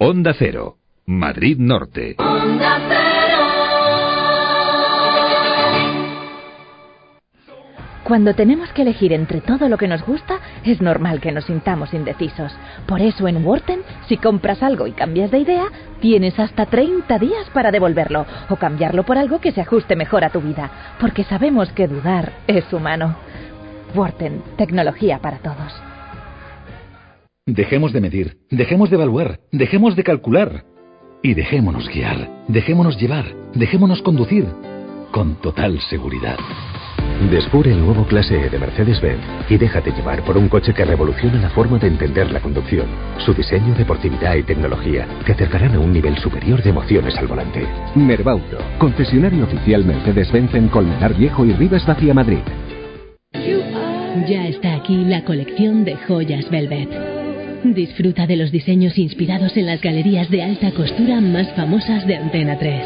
Onda Cero, Madrid Norte. Cuando tenemos que elegir entre todo lo que nos gusta, es normal que nos sintamos indecisos. Por eso en Worten, si compras algo y cambias de idea, tienes hasta 30 días para devolverlo o cambiarlo por algo que se ajuste mejor a tu vida, porque sabemos que dudar es humano. Worten, tecnología para todos. Dejemos de medir, dejemos de evaluar, dejemos de calcular y dejémonos guiar, dejémonos llevar, dejémonos conducir con total seguridad. Descubre el nuevo clase E de Mercedes-Benz y déjate llevar por un coche que revoluciona la forma de entender la conducción. Su diseño, deportividad y tecnología te acercarán a un nivel superior de emociones al volante. Merbauto, concesionario oficial Mercedes-Benz en Colmenar Viejo y Rivas Vacía Madrid. Ya está aquí la colección de joyas Velvet. Disfruta de los diseños inspirados en las galerías de alta costura más famosas de Antena 3.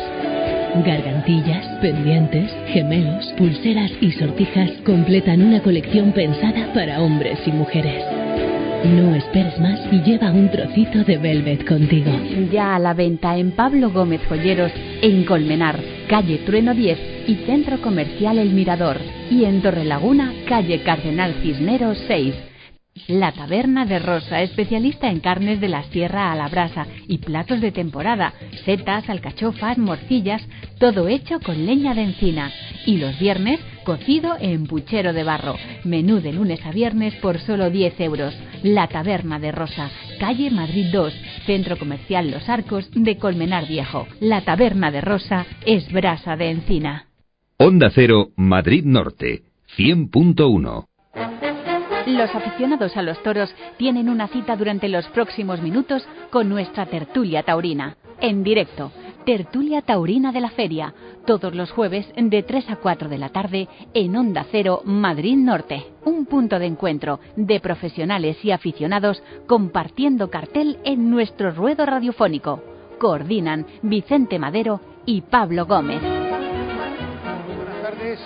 Gargantillas, pendientes, gemelos, pulseras y sortijas completan una colección pensada para hombres y mujeres. No esperes más y lleva un trocito de Velvet contigo. Ya a la venta en Pablo Gómez Joyeros, en Colmenar, calle Trueno 10 y Centro Comercial El Mirador. Y en Torrelaguna, calle Cardenal Cisneros 6. La Taberna de Rosa, especialista en carnes de la sierra a la brasa y platos de temporada, setas, alcachofas, morcillas, todo hecho con leña de encina. Y los viernes, cocido en puchero de barro. Menú de lunes a viernes por solo 10 euros. La Taberna de Rosa, calle Madrid 2, Centro Comercial Los Arcos de Colmenar Viejo. La Taberna de Rosa es brasa de encina. Onda Cero, Madrid Norte, 100.1. Los aficionados a los toros tienen una cita durante los próximos minutos con nuestra tertulia taurina. En directo, tertulia taurina de la feria, todos los jueves de 3 a 4 de la tarde en Onda Cero, Madrid Norte. Un punto de encuentro de profesionales y aficionados compartiendo cartel en nuestro ruedo radiofónico. Coordinan Vicente Madero y Pablo Gómez. Buenas tardes.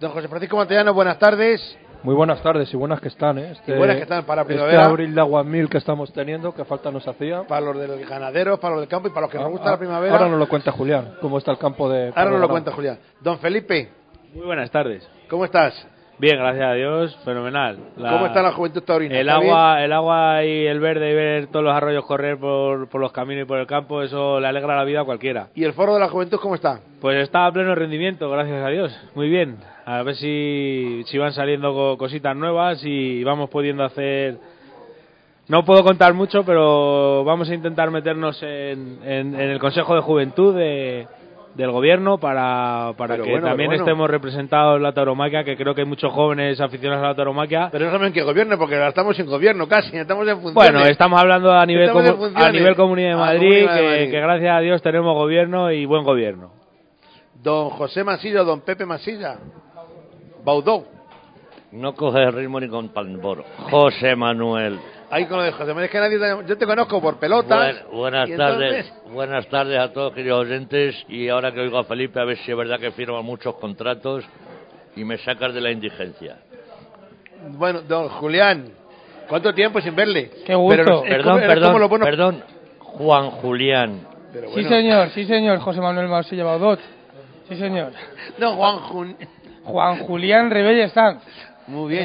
Don José Francisco Montellano, buenas tardes. Muy buenas tardes y buenas que están, ¿eh? Este, Y buenas que están para este primavera. abril de agua mil que estamos teniendo, que falta nos hacía. Para los del ganadero, para los del campo y para los que nos gusta Ah, la primavera. Ahora nos lo cuenta Julián, cómo está el campo de... Ahora nos lo cuenta Julián. Don Felipe, Muy buenas tardes. ¿cómo estás? Bien, gracias a Dios, fenomenal. La- ¿Cómo está la juventud taurina? El ¿Está agua, el agua y el verde y ver todos los arroyos correr por, por los caminos y por el campo, eso le alegra la vida a cualquiera. ¿Y el foro de la juventud cómo está? Pues está a pleno rendimiento, gracias a Dios. Muy bien. A ver si, si van saliendo co- cositas nuevas y vamos pudiendo hacer... No puedo contar mucho, pero vamos a intentar meternos en, en- en el Consejo de Juventud de- del Gobierno para, para que bueno, también bueno. estemos representados en la tauromaquia, que creo que hay muchos jóvenes aficionados a la tauromaquia. Pero no saben que gobierno, porque ahora estamos sin gobierno casi, estamos en funciones. Bueno, estamos hablando a nivel, en comu- a nivel Comunidad de Madrid, Comunidad de que, Madrid. que gracias a Dios tenemos gobierno y buen gobierno. Don José Masilla, don Pepe Masilla. Baudó. No coge el ritmo ni con tambor. José Manuel. Ahí con lo de José Manuel, es que nadie te- Yo te conozco por pelotas. Buen- buenas tardes. entonces- Buenas tardes a todos queridos oyentes. Y ahora que oigo a Felipe, a ver si es verdad que firma muchos contratos y me sacas de la indigencia. Bueno, don Julián. ¿Cuánto tiempo sin verle? Qué gusto. Pero perdón, como- perdón, bueno- perdón. Juan Julián. Sí, señor, sí, señor, José Manuel Marsella Baudot. Sí, señor. No, Juan Jun. Juan Julián Rebelle Sanz. Muy bien.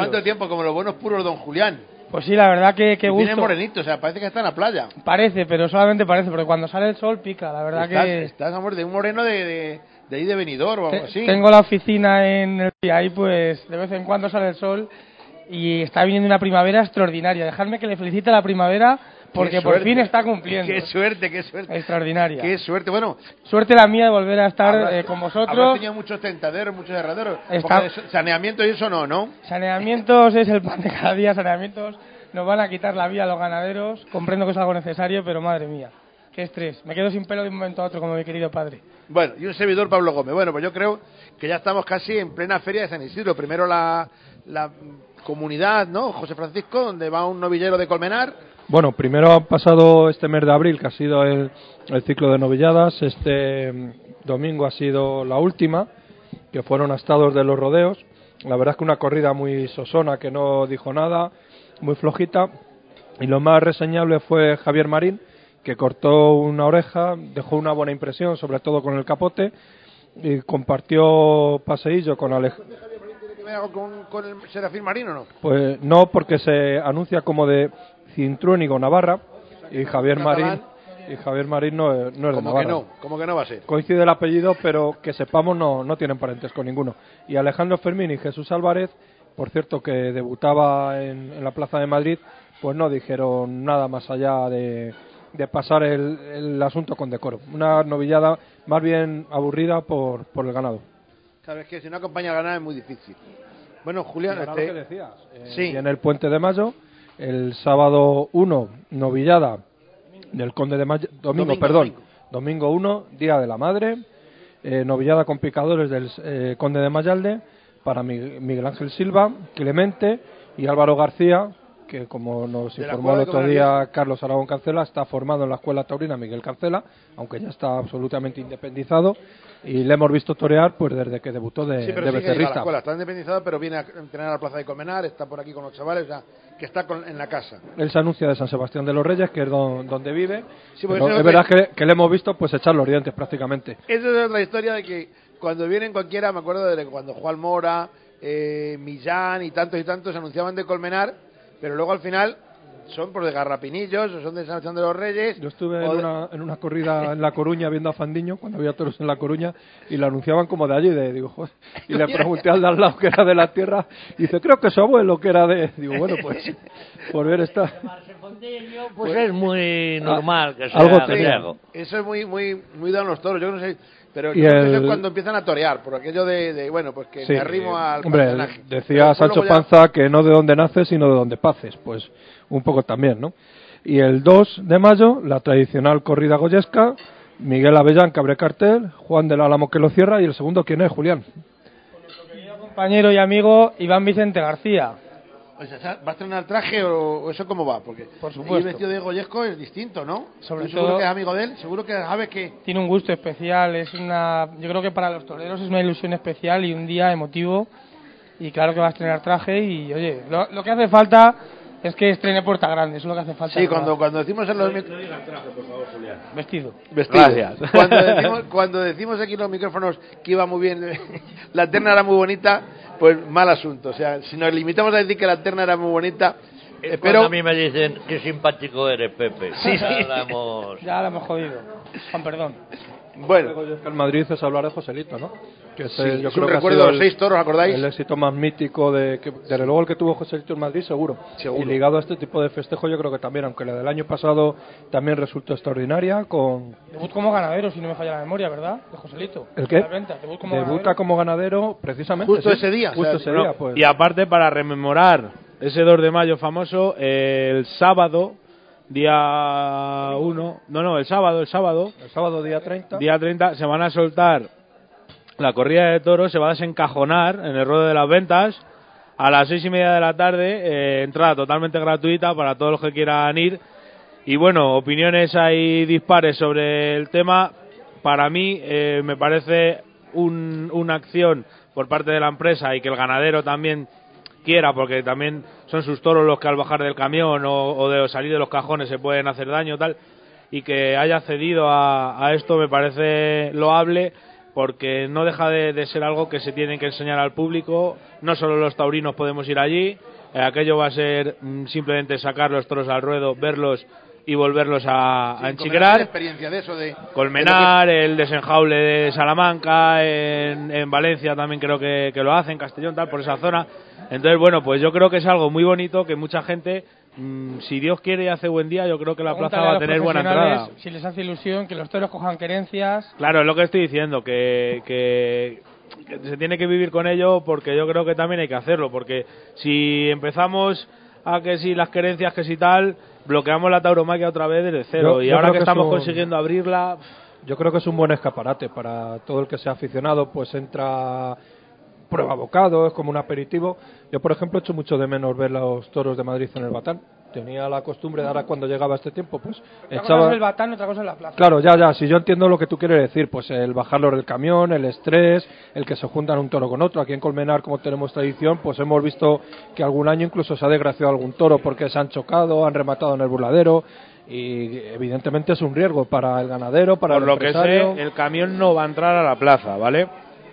¿Cuánto tiempo? Como los buenos puros, don Julián. Pues sí, la verdad que qué Y Viene gusto. morenito, o sea, parece que está en la playa. Parece, pero solamente parece, porque cuando sale el sol pica, la verdad estás, que... estás, amor, de un moreno de, de, de ahí de Benidorm o algo Te- así. Tengo la oficina en el y ahí pues de vez en cuando sale el sol y está viniendo una primavera extraordinaria. Dejadme que le felicite a la primavera porque por fin está cumpliendo. Qué suerte, qué suerte. Extraordinaria. Qué suerte. Bueno, Suerte la mía de volver a estar eh, con vosotros. tenido muchos tentaderos, muchos derraderos. Está- Porque de Saneamiento y eso no, ¿no? Saneamientos es el pan de cada día, saneamientos nos van a quitar la vida a los ganaderos. Comprendo que es algo necesario, pero madre mía, qué estrés. Me quedo sin pelo de un momento a otro, como mi querido padre. Bueno, y un servidor Pablo Gómez. Bueno, pues yo creo que ya estamos casi en plena feria de San Isidro. Primero la, la comunidad, ¿no? José Francisco, donde va un novillero de Colmenar. Bueno, primero ha pasado este mes de abril, que ha sido el, el ciclo de novilladas. Este mm, domingo ha sido la última, que fueron a estados de los rodeos. La verdad es que una corrida muy sosona, que no dijo nada, muy flojita. Y lo más reseñable fue Javier Marín, que cortó una oreja, dejó una buena impresión, sobre todo con el capote, y compartió paseillo con Alejandro. ¿Tiene que ver algo con, con el Serafín Marino o no? Pues no, porque se anuncia como de Cintruénigo Navarra y Javier. Marín y Javier Marín no, es- no es de Como que Navarra. no, como que no va a ser. Coincide el apellido, pero que sepamos no, no tienen parentesco ninguno. Y Alejandro Fermín y Jesús Álvarez, por cierto que debutaba en, en la Plaza de Madrid, pues no dijeron nada más allá de, de pasar el, el asunto con decoro. Una novillada más bien aburrida por, por el ganado. Claro, es que si no acompaña a ganar es muy difícil. Bueno, Julián, Ganado este- decías, eh, sí. Y en el Puente de Mayo, el sábado 1, novillada del Conde de Mayo, domingo, Domingo, perdón, domingo. 1, Día de la Madre, eh, novillada con picadores del eh, Conde de Mayalde para Mi- Miguel Ángel Silva, Clemente y Álvaro García, que como nos informó el otro día. Carlos Aragón Cancela, está formado en la Escuela Taurina Miguel Cancela, aunque ya está absolutamente independizado, y le hemos visto torear pues desde que debutó de, sí, pero de sigue yendo a la becerrista. escuela, está independizado, pero viene a entrenar a la Plaza de Colmenar, está por aquí con los chavales, o sea, que está con- en la casa. Él se anuncia de San Sebastián de los Reyes, que es don- donde vive. Sí, Pero es verdad que, que le hemos visto pues echar los dientes prácticamente. Esa es otra historia de que cuando vienen cualquiera, me acuerdo de cuando Juan Mora, eh, Millán y tantos y tantos se anunciaban de Colmenar, pero luego al final son por de Garrapinillos o son de San Sebastián de los Reyes. Yo estuve en de- una, en una corrida en La Coruña viendo a Fandiño, cuando había toros en La Coruña, y la anunciaban como de allí, de, digo, joder. y le pregunté al de al lado que era de la tierra, y dice, creo que su abuelo que era de... Digo, bueno, pues, por ver esta... Pues es muy normal que sea algo que algo. Eso es muy muy muy de los toros, yo no sé, pero Y que eso el- es cuando empiezan a torear, por aquello de, de, bueno, pues que Sí. me arrimo al Hombre, personaje. Decía Sancho ya- Panza que no de donde naces, sino de donde paces. Pues un poco también, ¿no? Y el 2 de mayo, la tradicional corrida goyesca, Miguel Avellán, Cabre Cartel, Juan del Álamo que lo cierra, y el segundo, ¿quién es, Julián? Compañero y amigo Iván Vicente García. O sea, ¿va a estrenar traje o, eso cómo va? Porque Por ir supuesto. vestido de Goyesco es distinto, ¿no? Sobre ¿Tú seguro todo- que es amigo de él, seguro que sabes que Tiene un gusto especial, es una, yo creo que para los toreros es una ilusión especial y un día emotivo. Y claro que va a estrenar traje y, oye, lo, lo que hace falta es que estrene Puerta Grande, eso es lo que hace falta. Sí, cuando, cuando decimos en los mic- Vestido. Vestido. Gracias. Cuando decimos, cuando decimos aquí en los micrófonos que iba muy bien, la terna era muy bonita, pues mal asunto. O sea, si nos limitamos a decir que la terna era muy bonita, Cuando a mí me dicen qué simpático eres, Pepe. Sí, Ya sí. la hemos- Ya la hemos jodido. Juan, perdón. Bueno, en Madrid es hablar de Joselito, ¿no? Que es Sí, el- yo creo que recuerdo de seis toros, ¿acordáis? El éxito más mítico de que, desde luego el que tuvo Joselito en Madrid, seguro. Seguro. Y ligado a este tipo de festejo, yo creo que también, aunque la del año pasado también resultó extraordinaria, con Debut como ganadero, si no me falla la memoria, ¿verdad? De Joselito. ¿El qué? Venta, debut como debuta ganadero. como ganadero precisamente. Justo sí, ese día, Justo o sea, ese Bueno, día, pues. Y aparte, para rememorar ese 2 de mayo famoso, eh, el sábado, día 1, no, no, el sábado, el sábado, El sábado día 30. día 30, se van a soltar la corrida de toros, se va a desencajonar en el ruedo de las ventas a las seis y media de la tarde, eh, entrada totalmente gratuita para todos los que quieran ir. Y bueno, opiniones hay dispares sobre el tema. Para mí eh, me parece un- una acción por parte de la empresa y que el ganadero también quiera, porque también son sus toros los que al bajar del camión o, de salir de los cajones se pueden hacer daño tal, y que haya cedido a, a esto me parece loable porque no deja de, de ser algo que se tiene que enseñar al público, no solo los taurinos podemos ir allí, eh, aquello va a ser mm, simplemente sacar los toros al ruedo, verlos y volverlos a, a Sí, enchigrar. la experiencia de eso, de... Colmenar, el desenjaule de Salamanca, en, en Valencia también creo que, que lo hacen, Castellón, tal, por esa zona. Entonces, bueno, pues yo creo que es algo muy bonito que mucha gente mm, si Dios quiere y hace buen día, yo creo que la plaza va a tener buena entrada. Si les hace ilusión que los toros cojan querencias. Claro, es lo que estoy diciendo, que, que, que se tiene que vivir con ello porque yo creo que también hay que hacerlo, porque si empezamos a que si las querencias, que si tal, bloqueamos la tauromaquia otra vez desde cero. Yo- y yo ahora que, que estamos un- consiguiendo abrirla, Yo creo que es un buen escaparate para todo el que sea aficionado, pues entra prueba bocado, es como un aperitivo. Yo, por ejemplo, echo mucho de menos ver los toros de Madrid en el Batán. Tenía la costumbre de ahora cuando llegaba este tiempo, pues Una cosa es el batán, otra cosa es la plaza. Claro, ya, ya, si yo entiendo lo que tú quieres decir, pues el bajarlo del camión, el estrés, el que se juntan un toro con otro. Aquí en Colmenar, como tenemos tradición, pues hemos visto que algún año incluso se ha desgraciado algún toro porque se han chocado, han rematado en el burladero y evidentemente es un riesgo para el ganadero, para por el lo que sé, el camión no va a entrar a la plaza, ¿vale?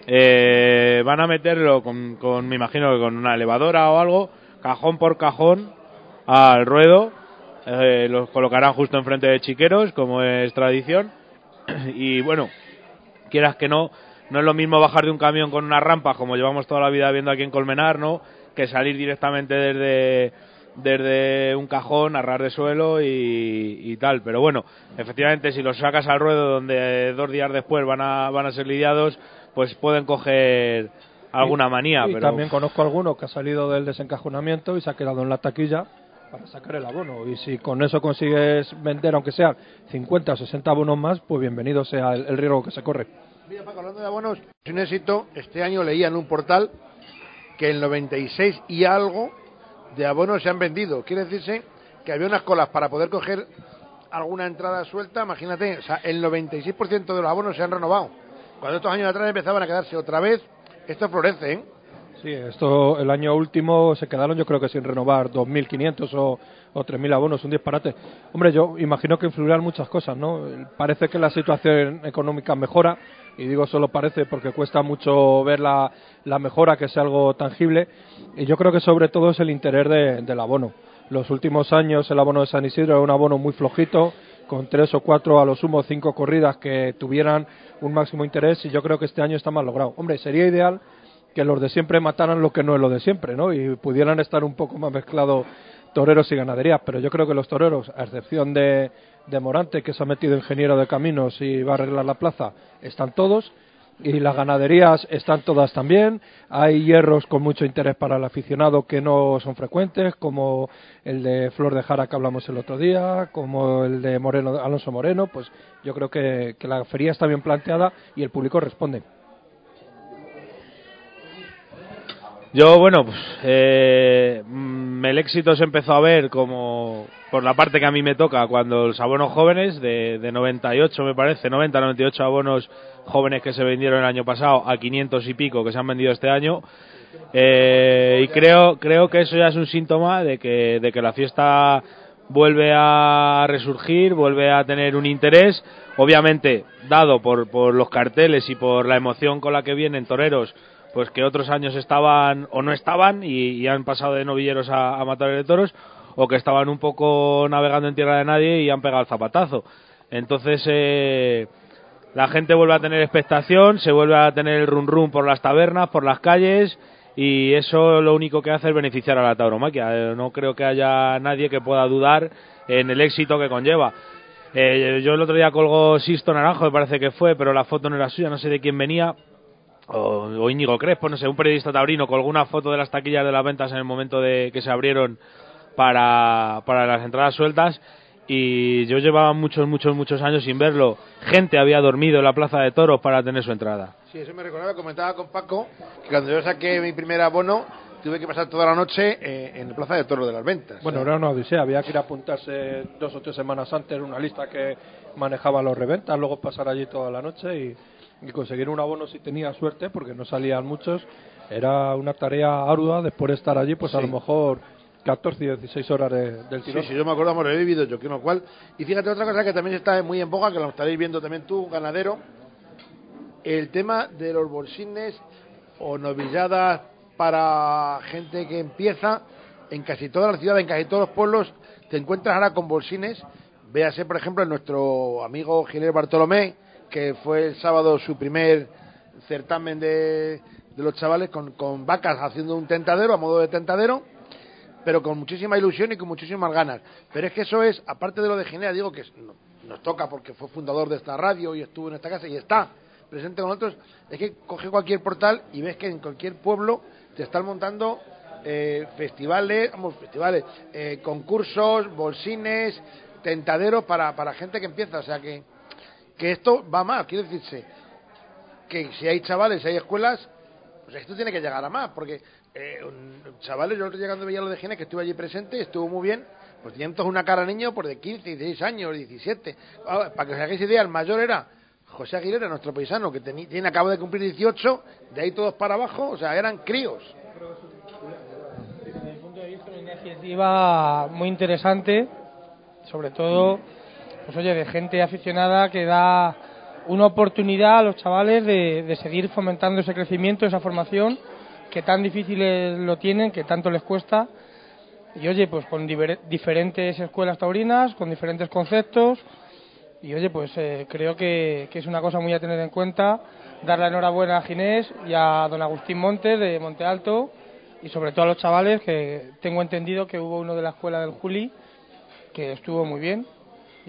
Eh, van a meterlo con, con, me imagino que con una elevadora o algo, cajón por cajón, al ruedo. Eh, los colocarán justo enfrente de chiqueros, como es tradición. Y bueno, quieras que no, no es lo mismo bajar de un camión con una rampa, como llevamos toda la vida viendo aquí en Colmenar, ¿no? Que salir directamente desde, desde un cajón, a ras de suelo y, y tal. Pero bueno, efectivamente, si los sacas al ruedo donde dos días después van a, van a ser lidiados, pues pueden coger alguna manía. y pero también conozco alguno que ha salido del desencajonamiento y se ha quedado en la taquilla para sacar el abono. Y si con eso consigues vender, aunque sean 50 o 60 abonos más, pues bienvenido sea el, riesgo que se corre. Mira, Paco, hablando de abonos, es un éxito. Este año leía en un portal que el 96 y algo de abonos se han vendido. Quiere decirse que había unas colas para poder coger alguna entrada suelta. Imagínate, o sea, el 96% de los abonos se han renovado. Cuando estos años atrás empezaban a quedarse otra vez, esto florece, ¿eh? Sí, esto el año último se quedaron yo creo que sin renovar 2.500 o, o 3.000 abonos, un disparate. Hombre, yo imagino que influirán muchas cosas, ¿no? Parece que la situación económica mejora, y digo solo parece porque cuesta mucho ver la, mejora, que es algo tangible, y yo creo que sobre todo es el interés de- del abono. Los últimos años el abono de San Isidro era un abono muy flojito, con tres o cuatro, a lo sumo cinco corridas que tuvieran un máximo interés, y yo creo que este año está más logrado. Hombre, sería ideal que los de siempre mataran lo que no es lo de siempre, ¿no? Y pudieran estar un poco más mezclados toreros y ganaderías, pero yo creo que los toreros, a excepción de, de Morante, que se ha metido ingeniero de caminos y va a arreglar la plaza, están todos. Y las ganaderías están todas también. Hay hierros con mucho interés para el aficionado que no son frecuentes, como el de Flor de Jara que hablamos el otro día, como el de Moreno, Alonso Moreno. Pues yo creo que, que la feria está bien planteada y el público responde. Yo, bueno, pues, eh, mm, el éxito se empezó a ver como por la parte que a mí me toca, cuando los abonos jóvenes, de, de 98 me parece, 90, 98 abonos jóvenes que se vendieron el año pasado a 500 y pico que se han vendido este año. Eh, y creo, creo que eso ya es un síntoma de que, de que la fiesta vuelve a resurgir, vuelve a tener un interés, obviamente dado por, por los carteles y por la emoción con la que vienen toreros, pues que otros años estaban o no estaban y, y han pasado de novilleros a, a matadores de toros, o que estaban un poco navegando en tierra de nadie y han pegado el zapatazo. Entonces, eh, la gente vuelve a tener expectación, se vuelve a tener el run run por las tabernas, por las calles, y eso lo único que hace es beneficiar a la tauromaquia. Eh, No creo que haya nadie que pueda dudar en el éxito que conlleva. Eh, yo el otro día colgó Sisto Naranjo, me parece que fue, pero la foto no era suya, no sé de quién venía. O, o Íñigo Crespo, no sé, un periodista taurino colgó una foto de las taquillas de las ventas en el momento de que se abrieron para, para las entradas sueltas y yo llevaba muchos, muchos, muchos años sin verlo. Gente había dormido en la plaza de toros para tener su entrada. Sí, eso me recordaba, comentaba con Paco, que cuando yo saqué mi primer abono, tuve que pasar toda la noche eh, en la Plaza de Toro de las Ventas. Bueno, era una odisea, había que ir a apuntarse dos o tres semanas antes en una lista que manejaba los reventas, luego pasar allí toda la noche y, y conseguir un abono si tenía suerte, porque no salían muchos, era una tarea ardua después de estar allí, pues a Sí. lo mejor 14 y 16 horas de- del Sí, tirón. sí, yo me acuerdo, he vivido yo, que uno cual. Y fíjate, otra cosa que también está muy en boga, que lo estaréis viendo también tú, ganadero, el tema de los bolsines o novilladas para gente que empieza en casi todas las ciudades, en casi todos los pueblos, te encuentras ahora con bolsines. Véase, por ejemplo, en nuestro amigo Ginés Bartolomé, que fue el sábado su primer certamen de, de los chavales con, con vacas haciendo un tentadero, a modo de tentadero. pero con muchísima ilusión y con muchísimas ganas. Pero es que eso es, aparte de lo de Ginea, digo que nos toca porque fue fundador de esta radio y estuvo en esta casa y está presente con nosotros, es que coge cualquier portal y ves que en cualquier pueblo te están montando eh, festivales, vamos, festivales, eh, concursos, bolsines, tentaderos para, para gente que empieza. O sea que, que esto va más, quiere decirse que si hay chavales, si hay escuelas, pues esto tiene que llegar a más, porque eh, chavales, yo llegando a lo de Gine, que estuve allí presente, estuvo muy bien, pues tenían todos una cara niño por de 15, 16 años, 17. Ah, para que os hagáis idea, el mayor era José Aguilera, nuestro paisano, que tiene, acaba de cumplir 18, de ahí todos para abajo, o sea, eran críos. Desde mi punto de vista, una iniciativa muy interesante, sobre todo, pues oye, de gente aficionada que da una oportunidad a los chavales de, de seguir fomentando ese crecimiento, esa formación, que tan difíciles lo tienen, que tanto les cuesta. Y oye, pues con diferentes escuelas taurinas, con diferentes conceptos, y oye, pues eh, creo que, es una cosa muy a tener en cuenta. Dar la enhorabuena a Ginés y a don Agustín Montes de Monte Alto y sobre todo a los chavales que tengo entendido que hubo uno de la escuela del Juli que estuvo muy bien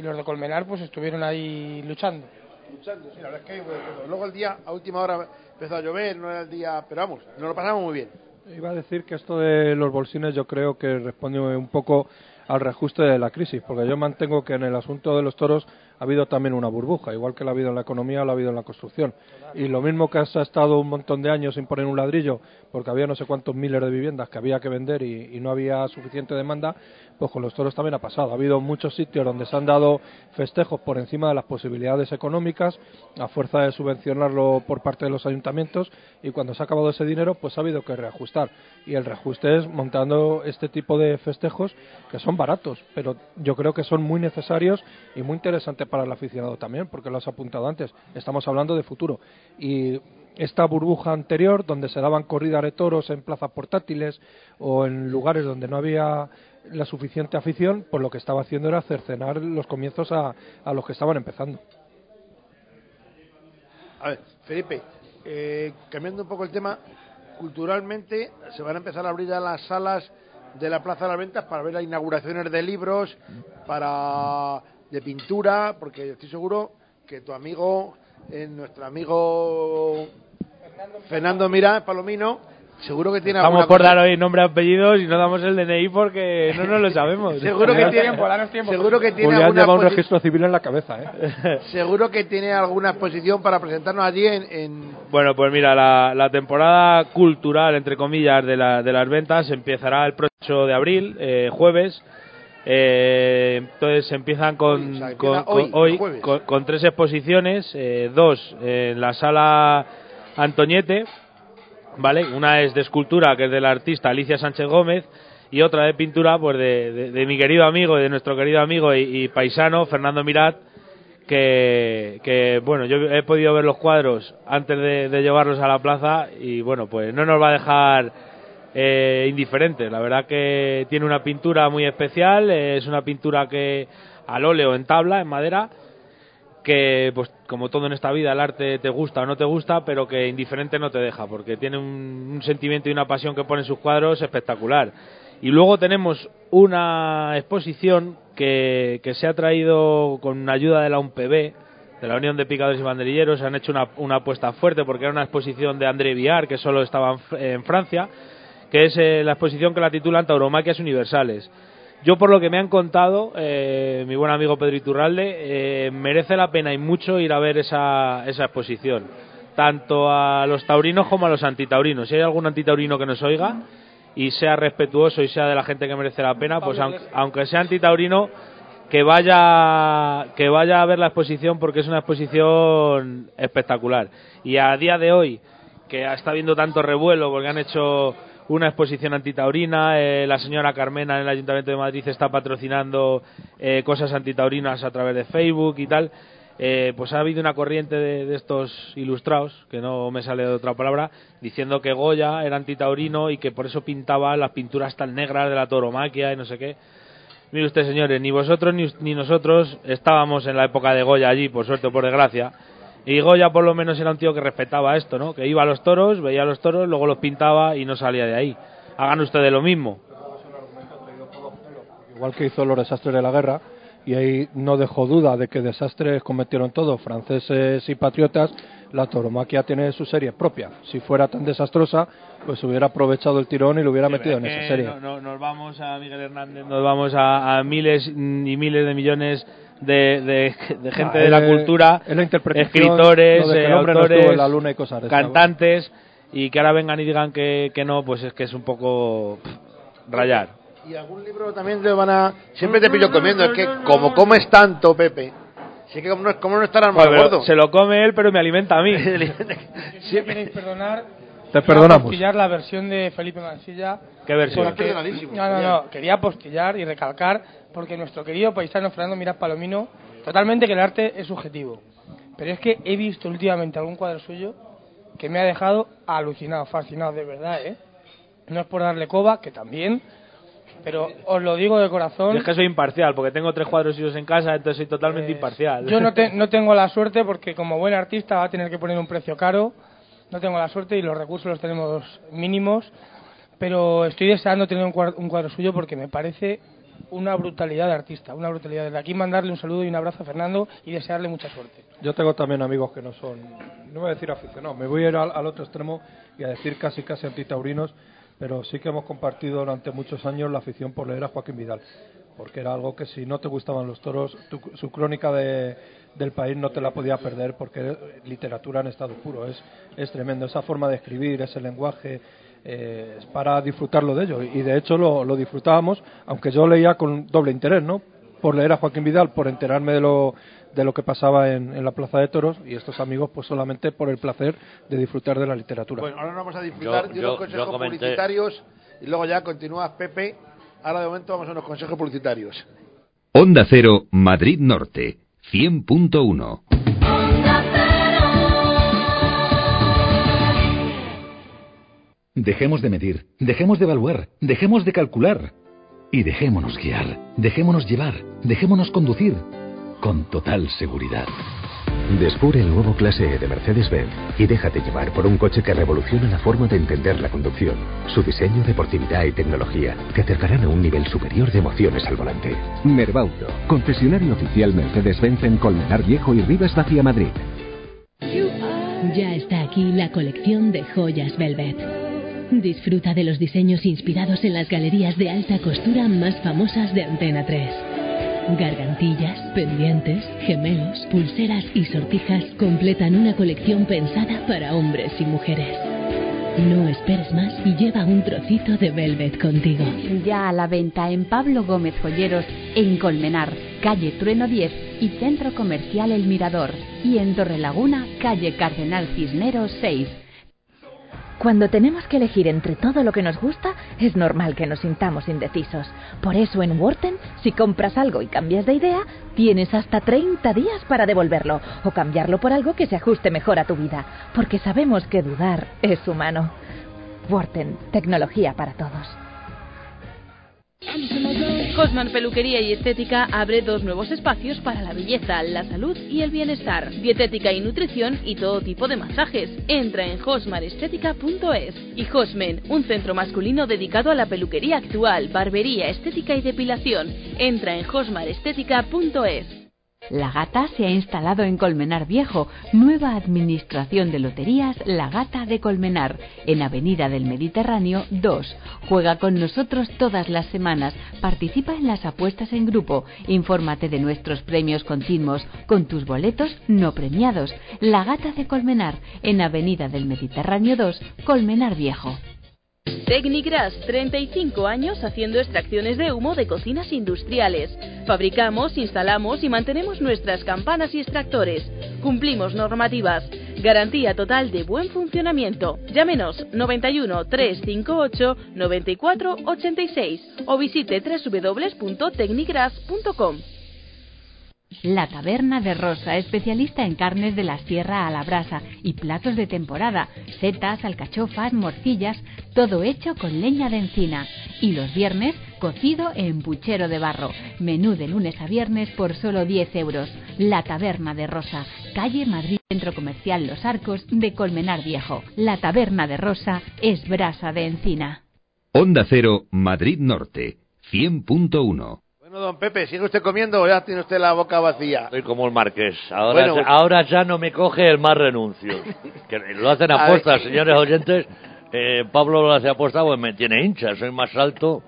y los de Colmenar pues estuvieron ahí luchando. Luchando, sí, la verdad es que luego el día a última hora empezó a llover, no era el día, pero vamos, nos lo pasamos muy bien. Iba a decir que esto de los bolsines yo creo que responde un poco al reajuste de la crisis, porque yo mantengo que en el asunto de los toros ha habido también una burbuja, igual que la ha habido en la economía la ha habido en la construcción. Y lo mismo que ha estado un montón de años sin poner un ladrillo, porque había no sé cuántos miles de viviendas que había que vender y, no había suficiente demanda, pues con los toros también ha pasado. Ha habido muchos sitios donde se han dado festejos por encima de las posibilidades económicas, a fuerza de subvencionarlo por parte de los ayuntamientos, y cuando se ha acabado ese dinero, pues ha habido que reajustar. Y el reajuste es montando este tipo de festejos que son baratos, pero yo creo que son muy necesarios y muy interesantes para el aficionado también, porque lo has apuntado antes, estamos hablando de futuro. Y esta burbuja anterior, donde se daban corridas de toros en plazas portátiles o en lugares donde no había la suficiente afición, pues lo que estaba haciendo era cercenar los comienzos a, a los que estaban empezando. A ver, Felipe, eh, cambiando un poco el tema, culturalmente se van a empezar a abrir ya las salas de la Plaza de las Ventas para ver las inauguraciones de libros, para de pintura, porque estoy seguro que tu amigo, eh, nuestro amigo Fernando Mira Palomino, seguro que tiene Vamos por dar hoy nombre y apellidos y no damos el DNI porque no nos lo sabemos. seguro que tiene, seguro que tiene alguna un registro civil en la cabeza, ¿eh? seguro que tiene alguna exposición para presentarnos allí en, Bueno, pues mira, la, la, temporada cultural, entre comillas, de, la, de las ventas empezará el próximo de abril, eh, jueves, eh, entonces empiezan con, hoy, con, tres exposiciones, eh, dos en la sala Antoñete, ¿vale? Una es de escultura, que es del artista Alicia Sánchez Gómez, y otra de pintura, pues de, mi querido amigo, de nuestro querido amigo y, paisano Fernando Mirat, que, que, bueno, yo he podido ver los cuadros antes de, de llevarlos a la plaza y bueno, pues no nos va a dejar eh, indiferente. La verdad que tiene una pintura muy especial, es una pintura que al óleo en tabla, en madera, que pues como todo en esta vida el arte te gusta o no te gusta, pero que indiferente no te deja, porque tiene un, sentimiento y una pasión que pone en sus cuadros espectacular. Y luego tenemos una exposición que, que se ha traído con ayuda de la UNPB, de la Unión de Picadores y Banderilleros, han hecho una, apuesta fuerte porque era una exposición de André Viard, que solo estaba en Francia, que es eh, la exposición que la titulan Tauromaquias Universales. Yo, por lo que me han contado, eh, mi buen amigo Pedro Iturralde, eh, merece la pena y mucho ir a ver esa, esa exposición, tanto a los taurinos como a los antitaurinos. Si hay algún antitaurino que nos oiga y sea respetuoso y sea de la gente que merece la pena, pues aunque, sea antitaurino, que vaya que vaya a ver la exposición porque es una exposición espectacular. Y a día de hoy, que está habiendo tanto revuelo porque han hecho una exposición antitaurina. Eh, la señora Carmena en el Ayuntamiento de Madrid está patrocinando eh, cosas antitaurinas a través de Facebook y tal. Eh, pues ha habido una corriente de, estos ilustrados, que no me sale de otra palabra, diciendo que Goya era antitaurino y que por eso pintaba las pinturas tan negras de la toromaquia y no sé qué. Mire usted, señores, ni vosotros ni, ni nosotros estábamos en la época de Goya allí, por suerte o por desgracia y Goya por lo menos era un tío que respetaba esto, ¿no? Que iba a los toros, veía a los toros, luego los pintaba y no salía de ahí. Hagan ustedes lo mismo. igual que hizo los desastres de la guerra, y ahí no dejó duda de que desastres cometieron todos, franceses y patriotas, la tauromaquia tiene su serie propia. Si fuera tan desastrosa, pues hubiera aprovechado el tirón y lo hubiera metido en esa serie. No, no, nos vamos a Miguel Hernández, nos vamos a, a miles y miles de millones de, de, de gente Ah, de la él- cultura, él la interpretación, escritores, eh, no autores, la luna y cosas cantantes, y que ahora vengan y digan que, que no, pues es que es un poco pff, rayar. Y algún libro también te van a... Siempre te pillo comiendo, es que como comes tanto, Pepe, sí que como no, como no gordo. se lo come él, pero me alimenta a mí. Si me queréis perdonar, Te perdonamos. apostillar la versión de Felipe Mansilla. ¿Qué versión? porque-. No, no, no. Quería apostillar y recalcar, porque nuestro querido paisano Fernando Miras Palomino, totalmente que el arte es subjetivo. Pero es que he visto últimamente algún cuadro suyo que me ha dejado alucinado, fascinado, de verdad, ¿eh? No es por darle coba, que también, pero os lo digo de corazón. Yo es que soy imparcial, porque tengo tres cuadros suyos en casa, entonces soy totalmente imparcial. Yo no, te- no tengo la suerte porque como buen artista va a tener que poner un precio caro. No tengo la suerte y los recursos los tenemos mínimos. Pero estoy deseando tener un cuadro, un cuadro suyo porque me parece una brutalidad de artista, una brutalidad. Desde aquí mandarle un saludo y un abrazo a Fernando y desearle mucha suerte. Yo tengo también amigos que no son, no voy a decir aficionados, me voy a ir al, otro extremo y a decir casi casi antitaurinos, pero sí que hemos compartido durante muchos años la afición por leer a Joaquín Vidal, porque era algo que si no te gustaban los toros, tu- su crónica de, del país no te la podía perder porque literatura en estado puro, es, es tremendo, esa forma de escribir, ese lenguaje, eh, es para disfrutarlo de ello y de hecho lo, lo disfrutábamos, aunque yo leía con doble interés, ¿no? Por leer a Joaquín Vidal, por enterarme de lo, de lo que pasaba en, en la Plaza de Toros y estos amigos pues solamente por el placer de disfrutar de la literatura. Bueno, ahora nos vamos a disfrutar Yo- de yo- unos consejos yo comenté- publicitarios y luego ya continúas, Pepe. Ahora de momento vamos a unos consejos publicitarios. Onda Cero, Madrid Norte, 100.1. Dejemos de medir, dejemos de evaluar, dejemos de calcular y dejémonos guiar, dejémonos llevar, dejémonos conducir con total seguridad. Descubre el nuevo clase E de Mercedes-Benz y déjate llevar por un coche que revoluciona la forma de entender la conducción. Su diseño, deportividad y tecnología te acercarán a un nivel superior de emociones al volante. Merbauto, concesionario oficial Mercedes-Benz en Colmenar Viejo y Rivas Vacía Madrid. Ya está aquí la colección de joyas Velvet. Disfruta de los diseños inspirados en las galerías de alta costura más famosas de Antena 3. Gargantillas, pendientes, gemelos, pulseras y sortijas completan una colección pensada para hombres y mujeres. No esperes más y lleva un trocito de Velvet contigo. Ya a la venta en Pablo Gómez Joyeros, en Colmenar, calle Trueno 10 y Centro Comercial El Mirador. Y en Torrelaguna, calle Cardenal Cisneros 6. Cuando tenemos que elegir entre todo lo que nos gusta, es normal que nos sintamos indecisos. Por eso en Worten, si compras algo y cambias de idea, tienes hasta 30 días para devolverlo o cambiarlo por algo que se ajuste mejor a tu vida, porque sabemos que dudar es humano. Worten, tecnología para todos. Cosman Peluquería y Estética abre dos nuevos espacios para la belleza, la salud y el bienestar. Dietética y nutrición y todo tipo de masajes. Entra en hosmarestética.es. Y Hosmen, un centro masculino dedicado a la peluquería actual, barbería, estética y depilación. Entra en hosmarestética.es. La Gata se ha instalado en Colmenar Viejo, nueva administración de loterías La Gata de Colmenar, en Avenida del Mediterráneo 2. Juega con nosotros todas las semanas, participa en las apuestas en grupo, infórmate de nuestros premios continuos con tus boletos no premiados. La Gata de Colmenar, en Avenida del Mediterráneo 2, Colmenar Viejo. Tecnigras, 35 años haciendo extracciones de humo de cocinas industriales. Fabricamos, instalamos y mantenemos nuestras campanas y extractores. Cumplimos normativas. Garantía total de buen funcionamiento. Llámenos 91 358 94 86 o visite www.tecnigras.com. La Taberna de Rosa, especialista en carnes de la sierra a la brasa y platos de temporada, setas, alcachofas, morcillas, todo hecho con leña de encina. Y los viernes, cocido en puchero de barro. Menú de lunes a viernes por solo 10 euros. La Taberna de Rosa, calle Madrid, Centro Comercial Los Arcos de Colmenar Viejo. La Taberna de Rosa es brasa de encina. Onda Cero, Madrid Norte, 100.1. Bueno, don Pepe, ¿sigue usted comiendo o ya tiene usted la boca vacía? Estoy como el marqués. Ahora, Bueno. ya, ahora ya no me coge el más renuncio. Que lo hacen a apuesta, señores oyentes. Eh, Pablo lo hace apuesta, pues me tiene hincha. Soy más alto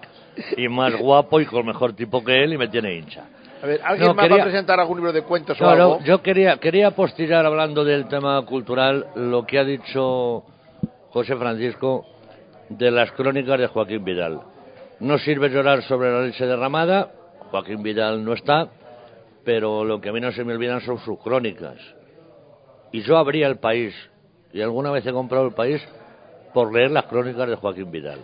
y más guapo y con mejor tipo que él y me tiene hincha. A ver, ¿alguien No, más va a presentar algún libro de cuentos o algo? yo quería, quería postillar hablando del tema cultural lo que ha dicho José Francisco de las crónicas de Joaquín Vidal. No sirve llorar sobre la leche derramada, Joaquín Vidal no está, pero lo que a mí no se me olvidan son sus crónicas. Y yo abría el país, y alguna vez he comprado el país por leer las crónicas de Joaquín Vidal.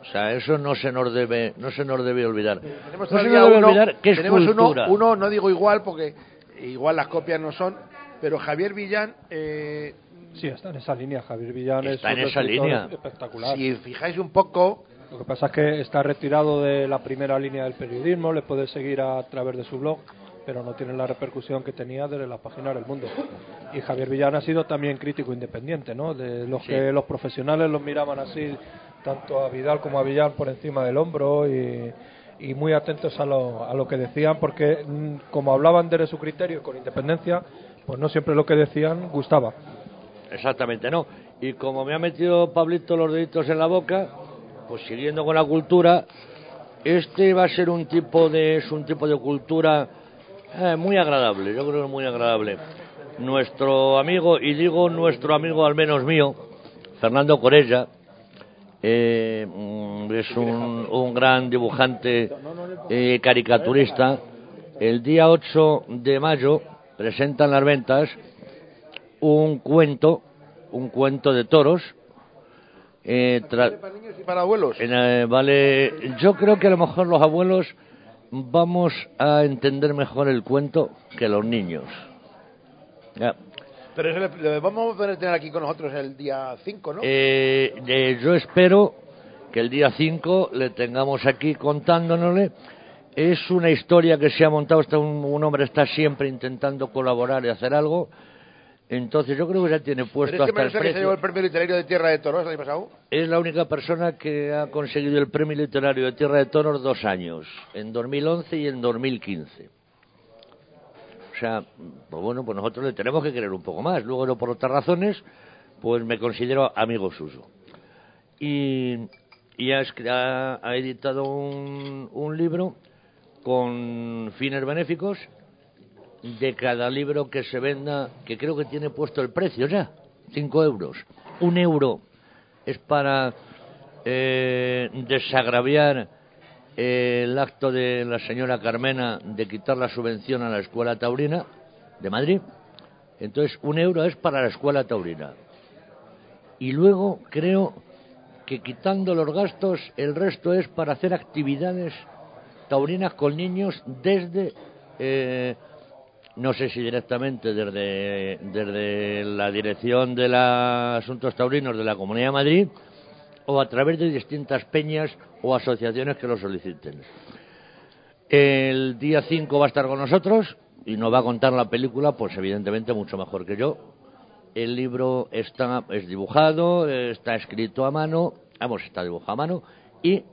O sea, eso no se nos debe, no se nos debe olvidar. Tenemos no se nos debe uno, olvidar que es tenemos uno, cultura. uno, no digo igual porque igual las copias no son, pero Javier Villán, eh, Sí, está en esa línea. Javier Villán Está es en esa línea. espectacular. si fijáis un poco, Lo que pasa es que está retirado de la primera línea del periodismo, le puede seguir a través de su blog, pero no tiene la repercusión que tenía desde las páginas del mundo. Y Javier Villán ha sido también crítico independiente, ¿no? De los Sí. que los profesionales los miraban así, tanto a Vidal como a Villán por encima del hombro y, y muy atentos a lo, a lo que decían, porque mm, como hablaban desde su criterio y con independencia, pues no siempre lo que decían gustaba. Exactamente, no. Y como me ha metido Pablito los deditos en la boca, pues siguiendo con la cultura, este va a ser un tipo de es un tipo de cultura eh, muy agradable, yo creo que muy agradable. Nuestro amigo, y digo nuestro amigo al menos mío, Fernando Corella, eh, es un, un gran dibujante eh, caricaturista. El día 8 de mayo presentan las ventas un cuento, un cuento de toros. Eh, para niños y para abuelos. en, eh, vale, yo creo que a lo mejor los abuelos vamos a entender mejor el cuento que los niños. Ya. Pero eso le, le vamos a poder tener aquí con nosotros el día 5, ¿no? Eh, eh, yo espero que el día 5 le tengamos aquí contándonosle. Es una historia que se ha montado, está un, un hombre está siempre intentando colaborar y hacer algo. Entonces yo creo que ya tiene puesto hasta el que se llevó precio. el premio literario de Tierra de Toros el año pasado. Es la única persona que ha conseguido el premio literario de Tierra de Toros dos años, en 2011 y en 2015. O sea, pues bueno, pues nosotros le tenemos que querer un poco más. Luego, no por otras razones, pues me considero amigo suyo. Y, y ha- ha editado un, un libro con fines benéficos de cada libro que se venda, que creo que tiene puesto el precio ya, 5 euros. Un euro es para eh, desagraviar eh, el acto de la señora Carmena de quitar la subvención a la escuela taurina de Madrid. Entonces, un euro es para la escuela taurina. Y luego creo que quitando los gastos, el resto es para hacer actividades taurinas con niños desde, eh, no sé si directamente desde, desde la dirección de los asuntos taurinos de la Comunidad de Madrid o a través de distintas peñas o asociaciones que lo soliciten. El día 5 va a estar con nosotros y nos va a contar la película, pues evidentemente mucho mejor que yo. El libro está es dibujado, está escrito a mano, vamos, está dibujado a mano y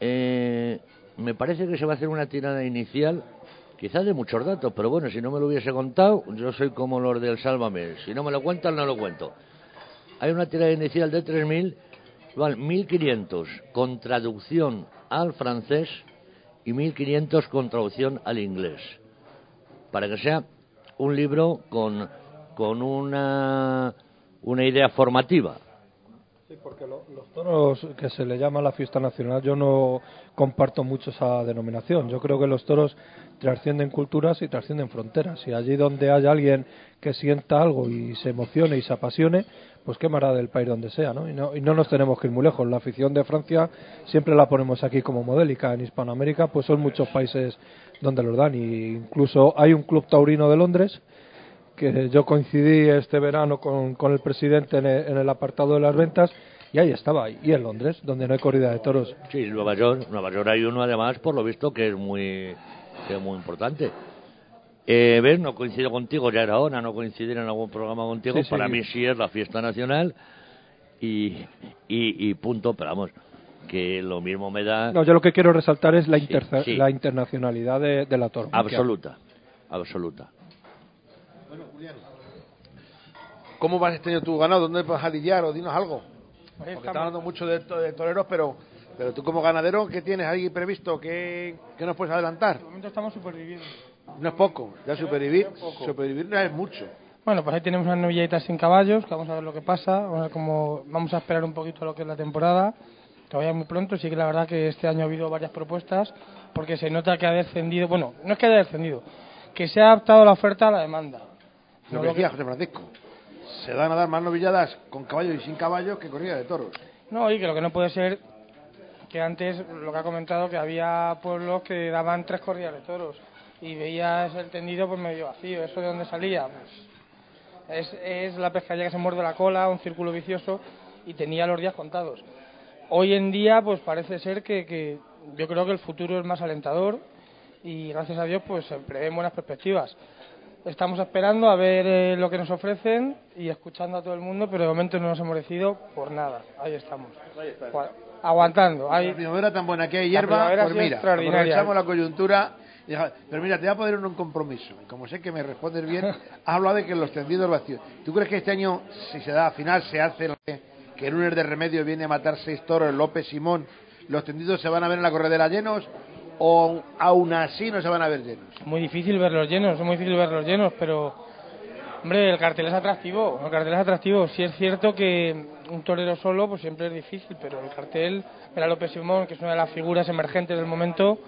eh, me parece que se va a hacer una tirada inicial, quizás de muchos datos, pero bueno, si no me lo hubiese contado, yo soy como los del Sálvame, si no me lo cuentan, no lo cuento. Hay una tirada inicial de 3.000, vale, 1.500 con traducción al francés y 1.500 con traducción al inglés, para que sea un libro con, con una, una idea formativa. Sí, porque lo- los toros que se le llama la fiesta nacional, yo no comparto mucho esa denominación. Yo creo que los toros trascienden culturas y trascienden fronteras. Y allí donde haya alguien que sienta algo y se emocione y se apasione, pues quemará del país donde sea, ¿no? Y, no y no nos tenemos que ir muy lejos. La afición de Francia siempre la ponemos aquí como modélica. En Hispanoamérica, pues son muchos países donde los dan. Y incluso hay un club taurino de Londres que yo coincidí este verano con, con el presidente en el, en el apartado de las ventas y ahí estaba, y en Londres, donde no hay corrida de toros. Sí, en Nueva York, Nueva York hay uno además, por lo visto, que es muy, que es muy importante. Eh, ¿Ves? No coincido contigo, ya era hora no coincidir en algún programa contigo. Sí, sí. Para mí sí es la fiesta nacional y, y, y punto, pero vamos, que lo mismo me da No, yo lo que quiero resaltar es la, Sí, interce- sí. la internacionalidad de, de la tauromaquia. absoluta, absoluta. ¿Cómo vas este año tú ganado? ¿Dónde vas a lidiar? O dinos algo. Porque estamos. hablando mucho de, de toreros, pero, pero tú como ganadero, ¿qué tienes ahí previsto? ¿Qué, qué nos puedes adelantar? De momento estamos superviviendo. No es poco, ya supervivir, supervivir no es mucho. Bueno, pues ahí tenemos unas novillitas sin caballos, que vamos a ver lo que pasa, vamos a, ver cómo- vamos a esperar un poquito a lo que es la temporada. Todavía muy pronto, sí que la verdad que este año ha habido varias propuestas, porque se nota que ha descendido, bueno, no es que haya descendido, que se ha adaptado la oferta a la demanda. Lo No que lo decía José Francisco, se van a dar más novilladas con caballos y sin caballos que corrida de toros. No, y que lo que no puede ser que antes, lo que ha comentado, que había pueblos que daban tres corridas de toros y veías el tendido pues medio vacío. ¿Eso de dónde salía? Pues es, es la pescadilla que se muerde la cola, un círculo vicioso y tenía los días contados. Hoy en día pues parece ser que, que yo creo que el futuro es más alentador y gracias a Dios pues se prevén buenas perspectivas. Estamos esperando a ver eh, lo que nos ofrecen y escuchando a todo el mundo, pero de momento no nos hemos decidido por nada. Ahí estamos. Gua- Aguantando. Ahí... La primavera tan buena que hay hierba, pues mira, aprovechamos la coyuntura. y Pero mira, te voy a poner un compromiso. Y como sé que me respondes bien, has hablado de que los tendidos vacíos. ¿Tú crees que este año, si se da al final, se hace que, que Núñez de Remedio viene a matar seis toros, López Simón, los tendidos se van a ver en la corredera llenos o aún así no se van a ver llenos? Muy difícil verlos llenos, es muy difícil verlos llenos, pero hombre, el cartel es atractivo, el cartel es atractivo. Sí es cierto que un torero solo pues siempre es difícil, pero el cartel, mira López Simón, que es una de las figuras emergentes del momento,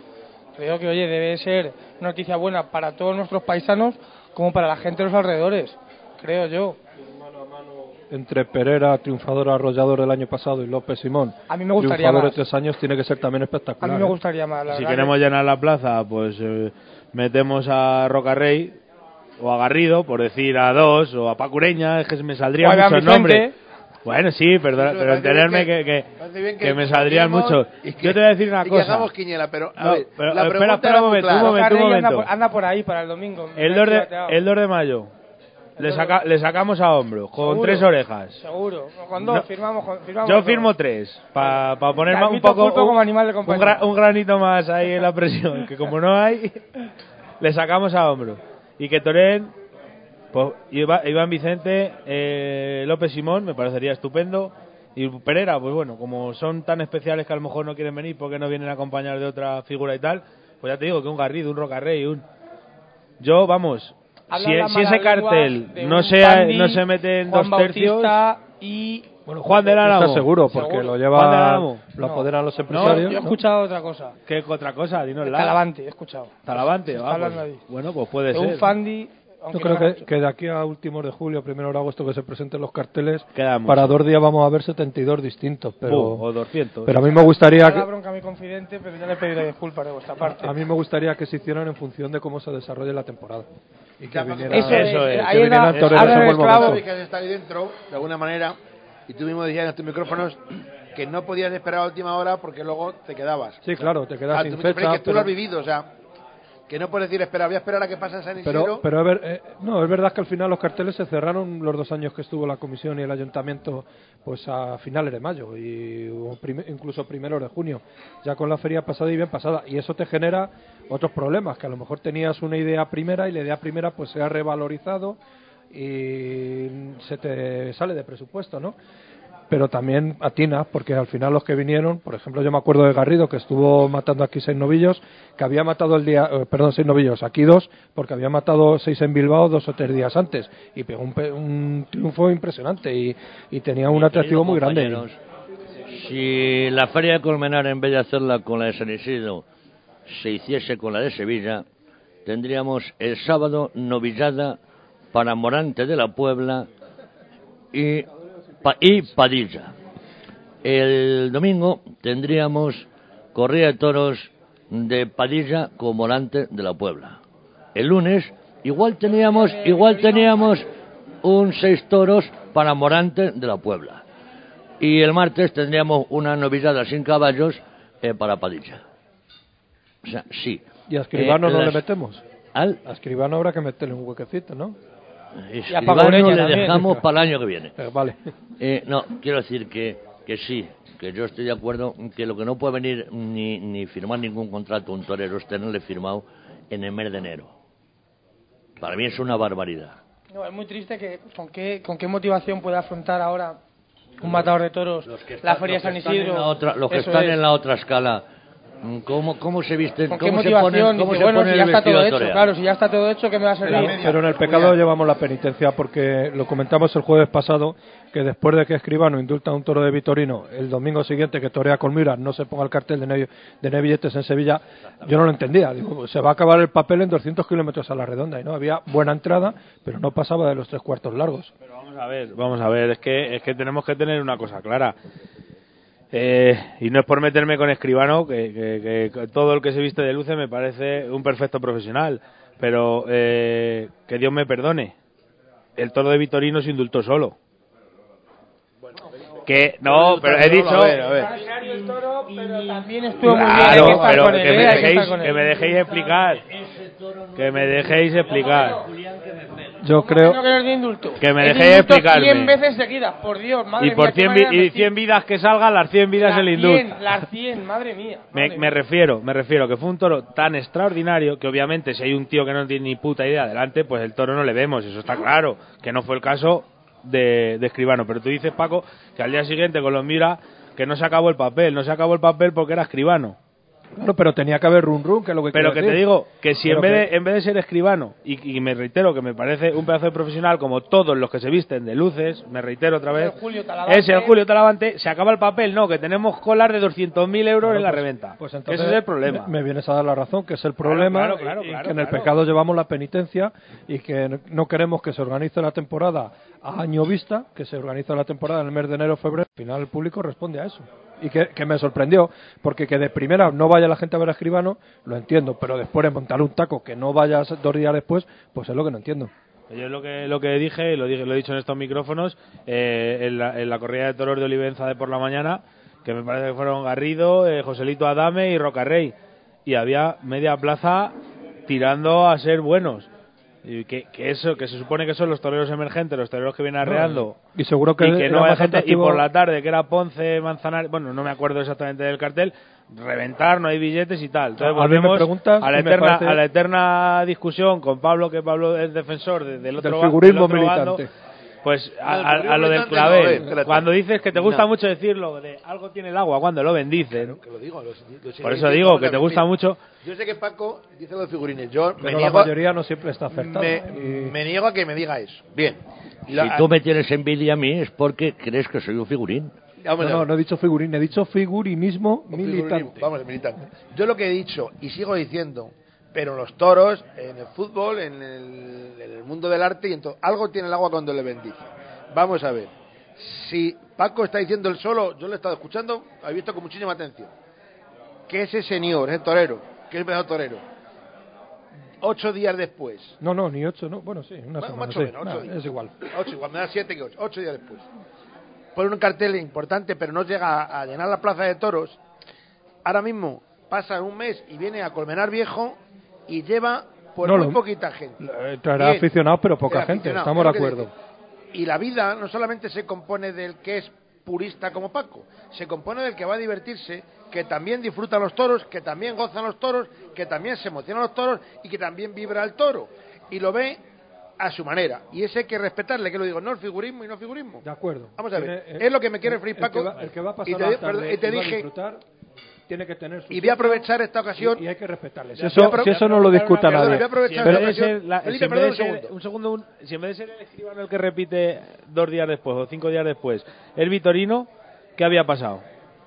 creo que oye, debe ser una noticia buena para todos nuestros paisanos como para la gente de los alrededores, creo yo. Entre Pereira, triunfador arrollador del año pasado, y López Simón, A mí me gustaría triunfador más. de tres años, tiene que ser también A espectacular. mí me ¿eh? gustaría más, la Si verdad queremos llenar la plaza, pues eh, metemos a Rocarrey o a Garrido, por decir a dos, o a Pacureña, es que me saldría a mucho el nombre. Bueno, sí, perdona, pero entenderme que, que, bien que me que saldrían cambiemos mucho. y que- Yo te voy a decir una y que cosa. hagamos quiniela, pero a No, ver, pero, la espera, pregunta espera era un momento, un momento, un momento. por, anda por ahí para el domingo. El 2 de, el 2 de mayo. Le, saca, le sacamos a hombro, con Seguro. tres orejas. Seguro, con dos No. firmamos, con- firmamos Yo firmo tres, para poner Te más un poco como animal de un compañía. gra- un granito más ahí en la presión, que como no hay, le sacamos a hombro. Y que Torén, pues, Iván Vicente, eh, López Simón, me parecería estupendo. Y Pereira, pues bueno, como son tan especiales que a lo mejor no quieren venir porque no vienen acompañados de otra figura y tal, pues ya te digo que un Garrido, un Rocarrey, un... Yo, vamos, si, si ese cartel no un se, Pandi, no se mete en Juan dos tercios... Y Bueno, Juan del Álamo. Está seguro, porque Seguro. lo lleva, lo No. apoderan los No, empresarios. yo he ¿no? escuchado otra cosa. ¿Qué otra cosa? Dinosla. Talavante, he escuchado. Talavante, hablando pues, ahí. Bueno, pues puede De ser. un Fandi, Yo creo no que, que de aquí a últimos de julio, primero de agosto, que se presenten los carteles, para dos días vamos a ver 72 distintos. Pero, o 200. pero a mí me gustaría que, la bronca a mi confidente, pero ya le pediré disculpas de vuestra parte. a mí me gustaría que se hicieran en función de cómo se desarrolle la temporada. Y que viniera, Eso es, Eso es. que ahí vinieran toreros momento. que está ahí dentro, de alguna manera, y tú mismo decías en tus micrófonos que no podías esperar a última hora porque luego te quedabas. Sí, claro, te quedas Ah, sin tú- pero es fecha. que tú pero- lo has vivido, o sea, que no puedes decir, espera, voy a esperar a que pase San Isidro. Pero, pero es, ver- eh, no, es verdad que al final los carteles se cerraron los dos años que estuvo la comisión y el ayuntamiento pues a finales de mayo y o prim- incluso primeros de junio, ya con la feria pasada y bien pasada. Y eso te genera otros problemas, que a lo mejor tenías una idea primera y la idea primera pues se ha revalorizado y se te sale de presupuesto, ¿no? Pero también atinas, porque al final los que vinieron, por ejemplo, yo me acuerdo de Garrido, que estuvo matando aquí seis novillos, que había matado el día, eh, perdón, seis novillos, aquí dos, porque había matado seis en Bilbao dos o tres días antes, y pegó un, un triunfo impresionante y, y tenía un atractivo muy grande. Si la feria de Colmenar, en vez de hacerla con la de San Isidro, se hiciese con la de Sevilla, tendríamos el sábado novillada para Morante de la Puebla y, y Padilla. El domingo tendríamos corrida de toros de Padilla con Morante de la Puebla. El lunes igual teníamos, igual teníamos un seis toros para Morante de la Puebla. Y el martes tendríamos una novillada sin caballos eh, para Padilla. O sea, sí. ¿Y a Escribano Eh, no le metemos? Al A Escribano habrá que meterle un huequecito, ¿no? Escribano Pagoreña le también. dejamos para el año que viene. Eh, vale. Eh, no, quiero decir que que sí, que yo estoy de acuerdo que lo que no puede venir ni, ni firmar ningún contrato un torero es tenerle firmado en el mes de enero. Para mí es una barbaridad. No, es muy triste que con qué, con qué motivación puede afrontar ahora un matador de toros la Feria Los que San están en Isidro. la otra- los que están es. en la otra escala, ¿cómo, cómo se visten? ¿Con qué ¿Cómo se motivación? ponen, cómo Dice, se bueno, ponen si ya está todo hecho, claro, si ya está todo hecho, ¿qué me va a servir? Pero en el pecado llevamos la penitencia porque lo comentamos el jueves pasado que después de que Escribano indulta a un toro de Vitorino, el domingo siguiente que torea con Mira no se ponga el cartel de no, de no hay billetes en Sevilla, yo no lo entendía. Digo, se va a acabar el papel en 200 kilómetros a la redonda y no había buena entrada, pero no pasaba de los tres cuartos largos. Vamos a ver, vamos a ver, es que, es que tenemos que tener una cosa clara. Eh, y no es por meterme con escribano, que, que- que todo el que se viste de luces me parece un perfecto profesional, pero eh, que Dios me perdone. El toro de Vitorino se indultó solo. Que no, pero he dicho. A ver, a ver. pero también estuvo muy bien, hay que Claro, pero que me dejéis, que me dejéis explicar. Que me dejéis explicar. Yo creo No querer de indulto. Que me dejéis explicarme. 100 veces seguidas, por Dios, madre Y por mía, qué 100, vi- manera de y 100 vidas que salgan, las 100 vidas Las el 100, indulto. Las 100, madre mía. Me, me refiero, me refiero que fue un toro tan extraordinario que obviamente si hay un tío que no tiene ni puta idea adelante, pues el toro no le vemos, eso está claro, que no fue el caso de, de Escribano. Pero tú dices, Paco, que al día siguiente con los Mira que no se acabó el papel, no se acabó el papel porque era Escribano. Claro, pero tenía que haber run run, que es lo que Pero que te digo que si en vez, que- de, en vez de ser escribano, y, y me reitero que me parece un pedazo de profesional como todos los que se visten de luces, me reitero otra vez, El es el Julio Talavante, se acaba el papel, no, que tenemos colar de 200.000 euros en la pues- reventa. Pues entonces Ese es el problema. Me, me vienes a dar la razón, que es el problema, claro, claro, y que en el pecado llevamos la penitencia y que no- queremos que se organice la temporada a año vista, que se organice la temporada en el mes de enero febrero. Al final el público responde a eso. Y que, me sorprendió, porque que de primera no vaya la gente a ver a Escribano, lo entiendo, pero después de montar un taco que no vayas dos días después, pues es lo que no entiendo. Yo lo que, lo que dije, lo, dije, lo he dicho en estos micrófonos, eh, en, la, en la corrida de toros de Olivenza de por la mañana, que me parece que fueron Garrido, eh, Joselito Adame y Rocarrey. Y había media plaza tirando a ser buenos. Y que, que eso, que se supone que son los toreros emergentes, los toreros que vienen arreando. Y seguro que y que no hay más gente, y por la tarde, que era Ponce, Manzanares, bueno, no me acuerdo exactamente del cartel, reventar, no hay billetes y tal. Entonces volvemos a la, eterna, parece- a la eterna discusión con Pablo, que Pablo es defensor de- del otro Del ba- figurismo del otro bando, militante. Pues a, lo del no, clavel, eh, cuando dices que te gusta No. mucho decirlo de algo tiene el agua cuando lo bendicen, Que lo digo, lo- lo sigo por eso digo que te gusta mucho. Yo sé que Paco dice lo de figurines. Yo me Pero la niego, mayoría no siempre está acertada. me, y- me niego a que me diga eso. Bien. Si tú me tienes envidia a mí es porque crees que soy un figurín. No, no, no he dicho figurín, he dicho figurinismo figurinismo, militante. Vamos, militante. Yo lo que he dicho y sigo diciendo, pero los toros, en el fútbol, en el, en el mundo del arte y en todo, algo tiene el agua cuando le bendice. Vamos a ver. Si Paco está diciendo el solo, yo lo he estado escuchando, he visto con muchísima atención, que ese señor, ese torero, que es el mejor torero, ocho días después, No, no, ni ocho, no. Bueno, sí, una Bueno, semana. más o sí. menos, ocho días. es igual. Ocho, igual me da siete que ocho. Ocho días después. Pone un cartel importante, pero no llega a, a llenar la plaza de toros. Ahora mismo pasa un mes y viene a Colmenar Viejo y lleva por No, muy lo- poquita gente. Eh, Traerá Bien. aficionados, pero poca gente. Estamos de acuerdo. Y la vida no solamente se compone del que es purista como Paco, se compone del que va a divertirse, que también disfruta los toros, que también gozan los toros, que también se emocionan los toros y que también vibra el toro. Y lo ve a su manera. Y ese hay que respetarle, que lo digo, no el figurismo y no figurismo. De acuerdo. Vamos a ver, Tiene- es lo que me quiere referir el Paco. que va- El que va a pasar y te, la tarde y te dije, tiene que tener su y voy a aprovechar esta ocasión. y hay que respetarle. Si eso, si eso no lo discuta nadie. voy a aprovechar Si en vez esta ocasión. la- Felipe, si perdón un segundo. un segundo, un- si en vez de ser el escribano el que repite dos días después o cinco días después, el Vitorino, ¿qué había pasado?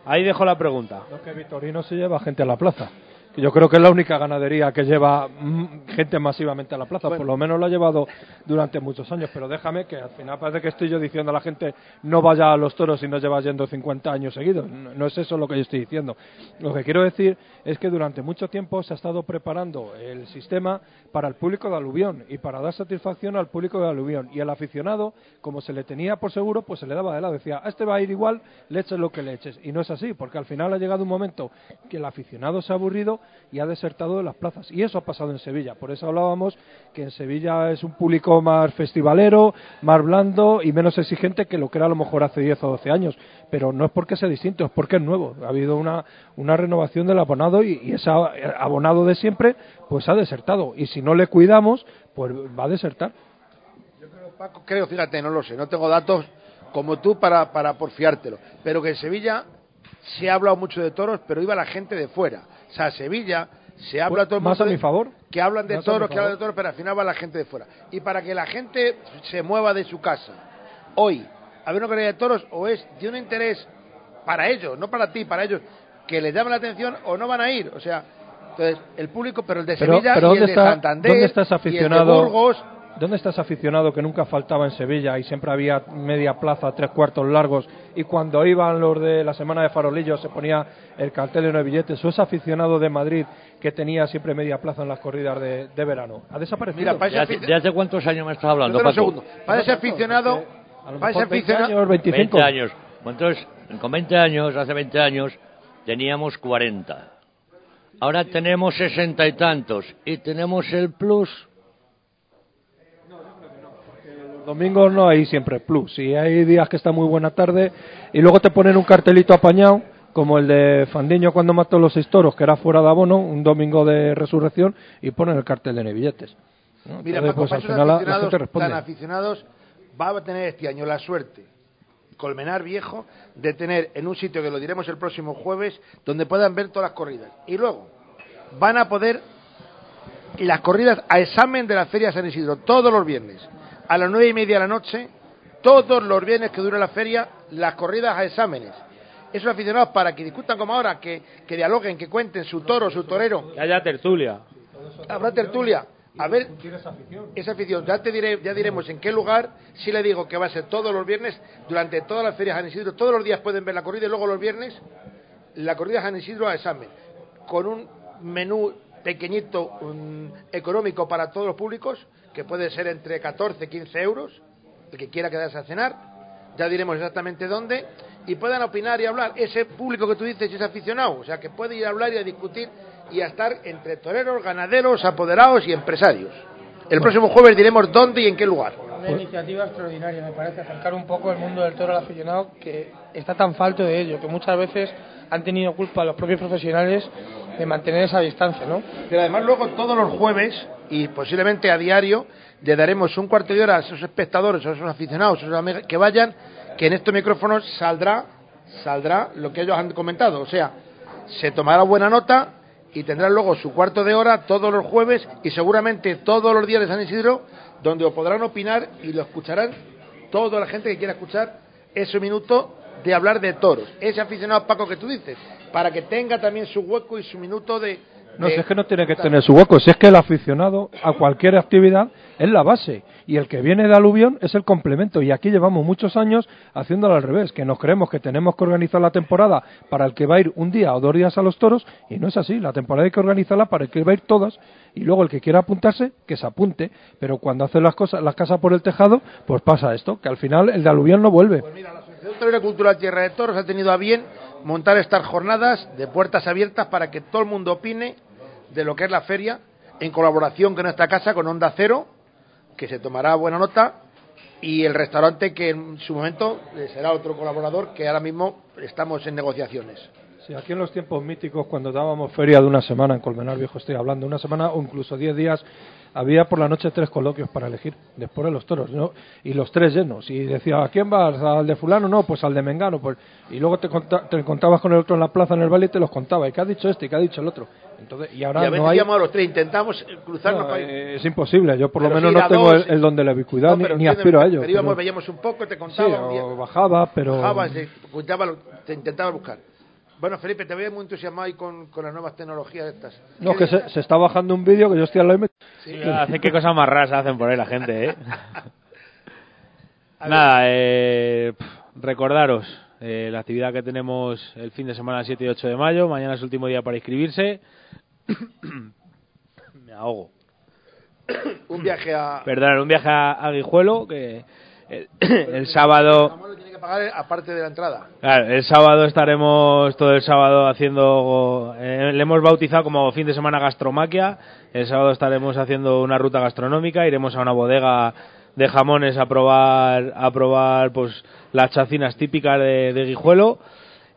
Ahí dejo la pregunta. No, que Vitorino se lleva gente a la plaza. Yo creo que es la única ganadería que lleva mm, gente masivamente a la plaza. Por lo menos lo ha llevado durante muchos años. Pero déjame que al final parece que estoy yo diciendo a la gente no vaya a los toros y no lleva yendo 50 años seguidos. No, no es eso lo que yo estoy diciendo. Lo que quiero decir es que durante mucho tiempo se ha estado preparando el sistema para el público de aluvión y para dar satisfacción al público de aluvión. Y el aficionado, como se le tenía por seguro, pues se le daba de lado. Decía, a este va a ir igual, le eches lo que le eches. Y no es así, porque al final ha llegado un momento que el aficionado se ha aburrido y ha desertado de las plazas. Y eso ha pasado en Sevilla. Por eso hablábamos que en Sevilla es un público más festivalero, más blando y menos exigente que lo que era a lo mejor hace 10 o 12 años. Pero no es porque sea distinto, es porque es nuevo. Ha habido una, una renovación del abonado y, y ese abonado de siempre pues ha desertado. Y si no le cuidamos, pues va a desertar. Yo creo, Paco, creo, fíjate, no lo sé, no tengo datos como tú para, para porfiártelo. Pero que en Sevilla se ha hablado mucho de toros, pero iba la gente de fuera. O sea, Sevilla se habla Pues, todo el más mundo a de- mi favor. que hablan de Más a toros, que hablan de toros, pero al final va la gente de fuera. Y para que la gente se mueva de su casa hoy a ver una corrida de toros, o es de un interés para ellos, no para ti, para ellos, que les llame la atención o no van a ir. O sea, entonces el público, pero el de Pero, Sevilla pero y ¿dónde el de Santander ¿dónde está ese y el de aficionado? Burgos, ¿Dónde está ese aficionado que nunca faltaba en Sevilla y siempre había media plaza, tres cuartos largos y cuando iban los de la semana de farolillos se ponía el cartel en los billetes? ¿O ese aficionado de Madrid que tenía siempre media plaza en las corridas de, de verano? ¿Ha desaparecido? Mira, para ¿De hace, de hace cuántos años me estás hablando, un segundo. Para ese aficionado, a lo para ese mejor 20 aficionado, años, 25. 20 años. Entonces, con 20 años, hace 20 años, teníamos 40. Ahora tenemos sesenta y tantos. Y tenemos el plus. Los domingos no hay siempre plus. Y hay días que está muy buena tarde y luego te ponen un cartelito apañado, como el de Fandiño cuando mató los seis toros, que era fuera de abono, un domingo de resurrección, y ponen el cartel de billetes. ¿no? Mira, Entonces, Paco, pues, al final la- la, aficionados tan aficionados va a tener este año la suerte, Colmenar Viejo, de tener en un sitio que lo diremos el próximo jueves, donde puedan ver todas las corridas. Y luego van a poder las corridas a examen de la Feria San Isidro todos los viernes, a las nueve y media de la noche, todos los viernes que dura la feria, las corridas a exámenes. Esos aficionados para que discutan como ahora, que, que dialoguen, que cuenten su toro, su torero, Que haya tertulia. habrá tertulia. A ver, esa afición, ya te diré, ya diremos en qué lugar, si le digo que va a ser todos los viernes, durante todas las ferias San Isidro, todos los días pueden ver la corrida y luego los viernes la corrida San Isidro a examen, con un menú pequeñito, mm, económico para todos los públicos, que puede ser entre 14 y 15 euros, el que quiera quedarse a cenar, ya diremos exactamente dónde, y puedan opinar y hablar. Ese público que tú dices es aficionado, o sea, que puede ir a hablar y a discutir y a estar entre toreros, ganaderos, apoderados y empresarios. El próximo jueves diremos dónde y en qué lugar. Una iniciativa extraordinaria, me parece, acercar un poco el mundo del toro al aficionado que está tan falto de ello, que muchas veces han tenido culpa los propios profesionales de mantener esa distancia, ¿no? Pero además luego todos los jueves y posiblemente a diario le daremos un cuarto de hora a esos espectadores, a esos aficionados, a esos amigos que vayan, que en estos micrófonos saldrá, saldrá lo que ellos han comentado. O sea, se tomará buena nota y tendrán luego su cuarto de hora todos los jueves y seguramente todos los días de San Isidro, donde podrán opinar y lo escucharán toda la gente que quiera escuchar ese minuto de hablar de toros. Ese aficionado Paco que tú dices, para que tenga también su hueco y su minuto de... No, de- si es que no tiene que tener su hueco, si es que el aficionado a cualquier actividad es la base y el que viene de aluvión es el complemento. Y aquí llevamos muchos años haciéndolo al revés, que nos creemos que tenemos que organizar la temporada para el que va a ir un día o dos días a los toros y no es así, la temporada hay que organizarla para el que va a ir todas y luego el que quiera apuntarse, que se apunte, pero cuando hacen las cosas, las casas por el tejado, pues pasa esto, que al final el de aluvión no vuelve. Asociación Torera Cultural Tierra de Toros ha tenido a bien montar estas jornadas de puertas abiertas para que todo el mundo opine de lo que es la feria, en colaboración con nuestra casa, con Onda Cero, que se tomará buena nota, y el restaurante que en su momento será otro colaborador que ahora mismo estamos en negociaciones. Sí, aquí en los tiempos míticos, cuando dábamos feria de una semana en Colmenar Viejo, estoy hablando, una semana o incluso diez días, había por la noche tres coloquios para elegir, después de los toros, ¿no? Y los tres llenos. Y decía, ¿a quién vas? ¿Al de fulano? No, pues al de Mengano. Pues... Y luego te, conta- te contabas con el otro en la plaza, en el baile, y te los contaba. ¿Y qué ha dicho este? ¿Y qué ha dicho el otro? Entonces, y ahora y a veces no hay... llamamos a los tres, intentamos eh, cruzarnos No, para eh, es imposible, yo por lo menos no tengo dos, el, el don de la ubicuidad, No, ni, ni aspiro a ello. Pero íbamos, pero- veíamos un poco, te contaba o bajaba, pero... Contaba lo- te intentaba buscar. Bueno, Felipe, te veo muy entusiasmado ahí con, con las nuevas tecnologías estas. No, que se, se está bajando un vídeo que yo estoy al lado y me... Sí, hace qué cosas más raras hacen por ahí la gente, ¿eh? Nada, eh, recordaros eh, la actividad que tenemos el fin de semana 7 y 8 de mayo. Mañana es el último día para inscribirse. Me ahogo. un viaje a... Perdón, un viaje a, a Guijuelo, que el, el sábado pagar aparte de la entrada. Claro, el sábado estaremos todo el sábado haciendo, eh, le hemos bautizado como fin de semana gastromaquia. El sábado estaremos haciendo una ruta gastronómica, iremos a una bodega de jamones a probar, a probar pues las chacinas típicas de, de Guijuelo.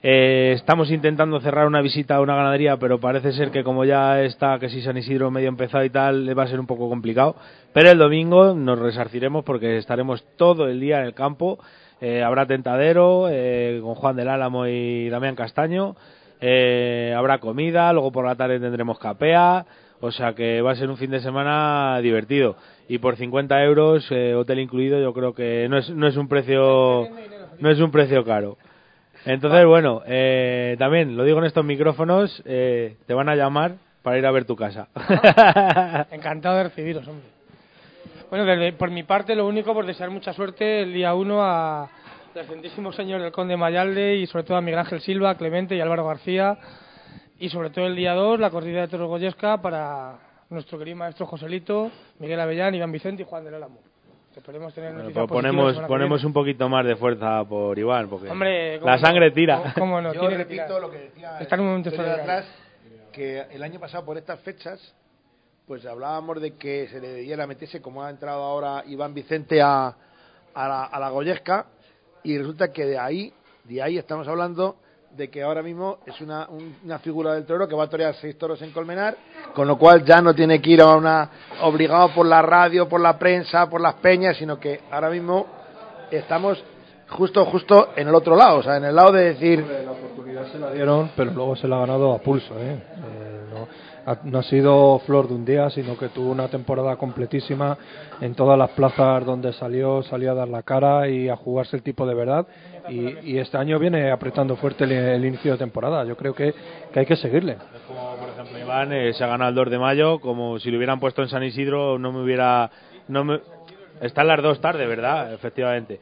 Eh, estamos intentando cerrar una visita a una ganadería, pero parece ser que como ya está, que si San Isidro medio empezado y tal, va a ser un poco complicado. Pero el domingo nos resarciremos porque estaremos todo el día en el campo. Eh, habrá tentadero eh, con Juan del Álamo y Damián Castaño. Eh, habrá comida, luego por la tarde tendremos capea. O sea que va a ser un fin de semana divertido. Y por 50 euros, eh, hotel incluido, yo creo que no es, no es un precio no es un precio caro. Entonces, bueno, eh, también lo digo en estos micrófonos, eh, te van a llamar para ir a ver tu casa. Encantado de recibiros, hombre. Bueno, desde- por mi parte, lo único, por desear mucha suerte el día 1 a al excelentísimo señor del Conde Mayalde y sobre todo a Miguel Ángel Silva, Clemente y Álvaro García. Y sobre todo el día 2, la corrida de toros Goyesca para nuestro querido maestro Joselito, Miguel Avellán, Iván Vicente y Juan del Álamo. Esperemos tener Bueno, noticias pues ponemos, ponemos un poquito más de fuerza por Iván, porque Hombre, ¿cómo la no? sangre tira. ¿Cómo no? Yo Tiene que repito tirar. lo que decía Está en un momento de atrás, que el año pasado por estas fechas, pues hablábamos de que se le debiera meterse, como ha entrado ahora Iván Vicente a, a la, a la Goyesca, y resulta que de ahí, de ahí estamos hablando de que ahora mismo es una, un- una figura del toro que va a torear seis toros en Colmenar, con lo cual ya no tiene que ir a una obligado por la radio, por la prensa, por las peñas, sino que ahora mismo estamos justo justo en el otro lado, o sea, en el lado de decir La oportunidad se la dieron, pero luego se la ha ganado a pulso. ¿eh? Eh, no, ha, sido flor de un día, sino que tuvo una temporada completísima en todas las plazas donde salió, salió a dar la cara y a jugarse el tipo de verdad. Y, y este año viene apretando fuerte el, inicio de temporada. Yo creo que, que hay que seguirle. Como por ejemplo Iván eh, se ha ganado el 2 de mayo, como si lo hubieran puesto en San Isidro no me hubiera... No están las dos tarde, ¿verdad? Efectivamente.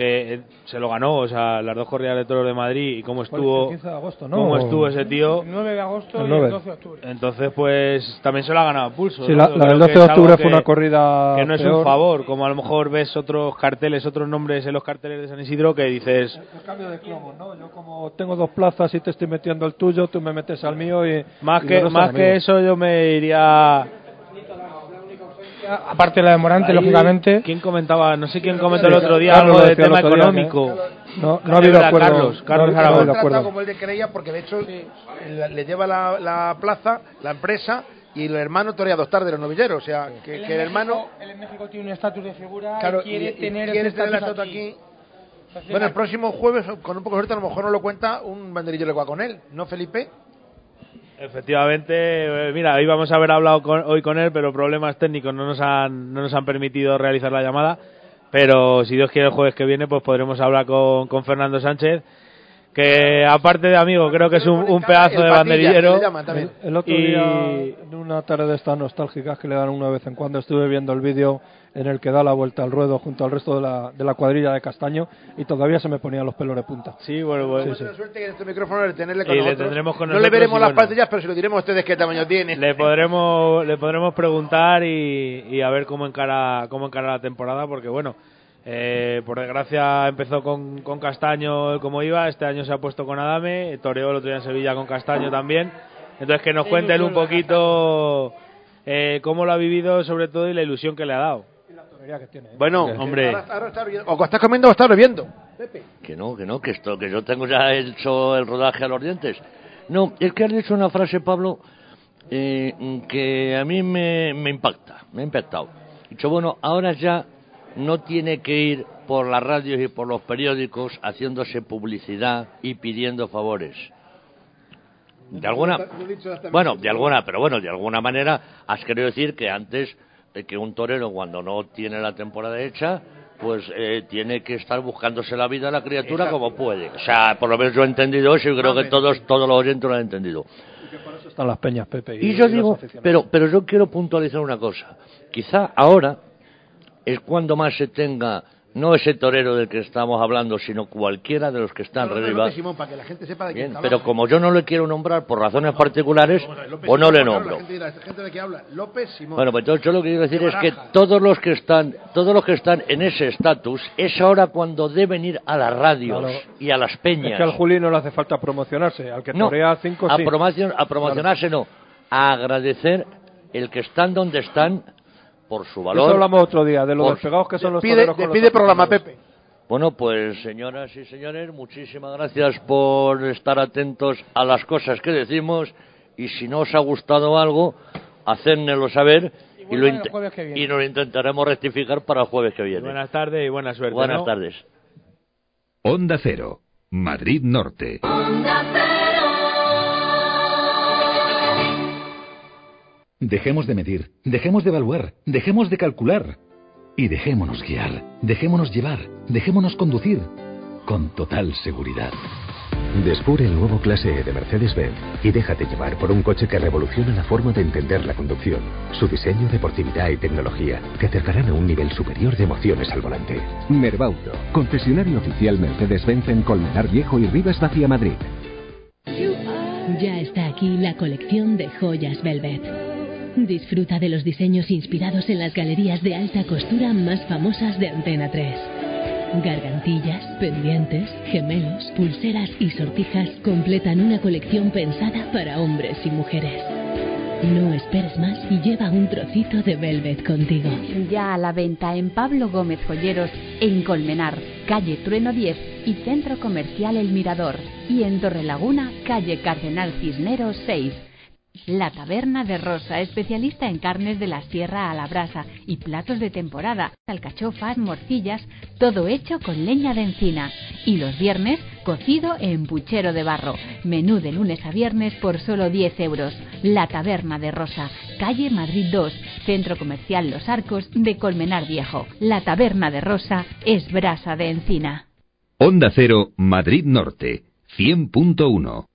Que eh, se lo ganó, o sea, las dos corridas de toros de Madrid y cómo estuvo... el 15 de agosto, ¿no? Cómo estuvo ese tío. El 9 de agosto El y 9. el 12 de octubre. Entonces, pues también se lo ha ganado a pulso. Sí, ¿no? la- la del que 12 de octubre fue que- una corrida Que no es peor. un favor, como a lo mejor ves otros carteles, otros nombres en los carteles de San Isidro que dices. El cambio de cromos, ¿no? Yo como tengo dos plazas y te estoy metiendo el tuyo, tú me metes al mío y... Más y que, más que eso, yo me iría. Aparte de la de Morante, Ahí, lógicamente. ¿Quién comentaba? No sé quién comentó el otro día Carlos algo de el tema económico. no- no ha habido acuerdo. Carlos, Carlos No- no ha Aragón. habido trata acuerdo. como él de creía porque de hecho la- le lleva la, la plaza, la empresa y el hermano torea dos tardes los novilleros, o sea, que, en que el hermano él en México tiene un estatus de figura claro, y quiere y- y tener quiere tener la estatus estatua aquí. aquí. Bueno, el próximo jueves, con un poco de suerte, a lo mejor no lo cuenta un banderillo le va con él, ¿no, Felipe? Efectivamente, eh, mira, íbamos a haber hablado con- hoy con él, pero problemas técnicos no nos han no nos han permitido realizar la llamada. Pero si Dios quiere el jueves que viene, pues podremos hablar con, con Fernando Sánchez, que aparte de amigo, creo que es un, un pedazo de banderillero. El, el otro Y- día, en una tarde de estas nostálgicas que le dan una vez en cuando, estuve viendo el vídeo en el que da la vuelta al ruedo junto al resto de la, de la cuadrilla de Castaño y todavía se me ponían los pelos de punta. Sí, bueno, bueno. Tenemos la suerte en este micrófono de tenerle con Y le nosotros. tendremos con no le veremos las bueno. pero se lo diremos a ustedes qué tamaño tiene. Le podremos le podremos preguntar y, y a ver cómo encara cómo encara la temporada porque bueno eh, por desgracia empezó con, con Castaño como iba este año se ha puesto con Adame toreó el otro día en Sevilla con Castaño también entonces que nos cuente él un poquito eh, cómo lo ha vivido sobre todo y la ilusión que le ha dado Bueno, hombre ahora, ahora está bebiendo. o estás comiendo o estás bebiendo. Que no, que no, que esto, que yo tengo ya hecho el rodaje a los dientes. No, es que has dicho una frase, Pablo, eh, que a mí me, me impacta, me ha impactado. He dicho, bueno, ahora ya no tiene que ir por las radios y por los periódicos haciéndose publicidad y pidiendo favores. De alguna, bueno, de alguna, pero bueno, de alguna manera has querido decir que antes que un torero cuando no tiene la temporada hecha, pues eh, tiene que estar buscándose la vida a la criatura Exacto. como puede. O sea, por lo menos yo he entendido eso y creo que todos todos los oyentes lo han entendido. Están las peñas, Pepe. Y yo digo, pero pero yo quiero puntualizar una cosa. Quizá ahora es cuando más se tenga no ese torero del que estamos hablando, sino cualquiera de los que están arriba. Simón, para que la gente sepa de Bien, pero como yo no le quiero nombrar por razones particulares, pues no Simón, le claro, nombro. La gente dirá, ¿esta gente de qué habla? López Simón. Bueno, pues entonces yo lo que quiero decir De es que todos los que están, todos los que están en ese estatus es ahora cuando deben ir a las radios Claro. y a las peñas. Es que al Juli no le hace falta promocionarse, al que No, torea cinco a, sí. a promocionarse no, a agradecer el que están donde están por su valor. Eso hablamos otro día, de lo Por- despegados que son los Pide, toreros los pide programa. Pepe. Bueno, pues señoras y señores, muchísimas gracias por estar atentos a las cosas que decimos y si no os ha gustado algo, hacérnoslo saber y, lo que viene. y nos lo intentaremos rectificar para el jueves que viene. Buenas tardes y buena suerte. Buenas ¿no? tardes. Onda Cero, Madrid Norte. Dejemos de medir, dejemos de evaluar, dejemos de calcular y dejémonos guiar, dejémonos llevar, dejémonos conducir con total seguridad. Descubre el nuevo clase E de Mercedes-Benz y déjate llevar por un coche que revoluciona la forma de entender la conducción. Su diseño, deportividad y tecnología te acercarán a un nivel superior de emociones al volante. Merbauto, concesionario oficial Mercedes-Benz en Colmenar Viejo y Rivas Vacía Madrid. Ya está aquí la colección de joyas Velvet. Disfruta de los diseños inspirados en las galerías de alta costura más famosas de Antena 3. Gargantillas, pendientes, gemelos, pulseras y sortijas completan una colección pensada para hombres y mujeres. No esperes más y lleva un trocito de Velvet contigo. Ya a la venta en Pablo Gómez Joyeros, en Colmenar, calle Trueno 10 y Centro Comercial El Mirador. Y en Torrelaguna, calle Cardenal Cisneros 6. La Taberna de Rosa, especialista en carnes de la sierra a la brasa y platos de temporada, alcachofas, morcillas, todo hecho con leña de encina. Y los viernes, cocido en puchero de barro. Menú de lunes a viernes por solo 10 euros. La Taberna de Rosa, calle Madrid 2, Centro Comercial Los Arcos de Colmenar Viejo. La Taberna de Rosa es brasa de encina. Onda Cero, Madrid Norte, 100.1.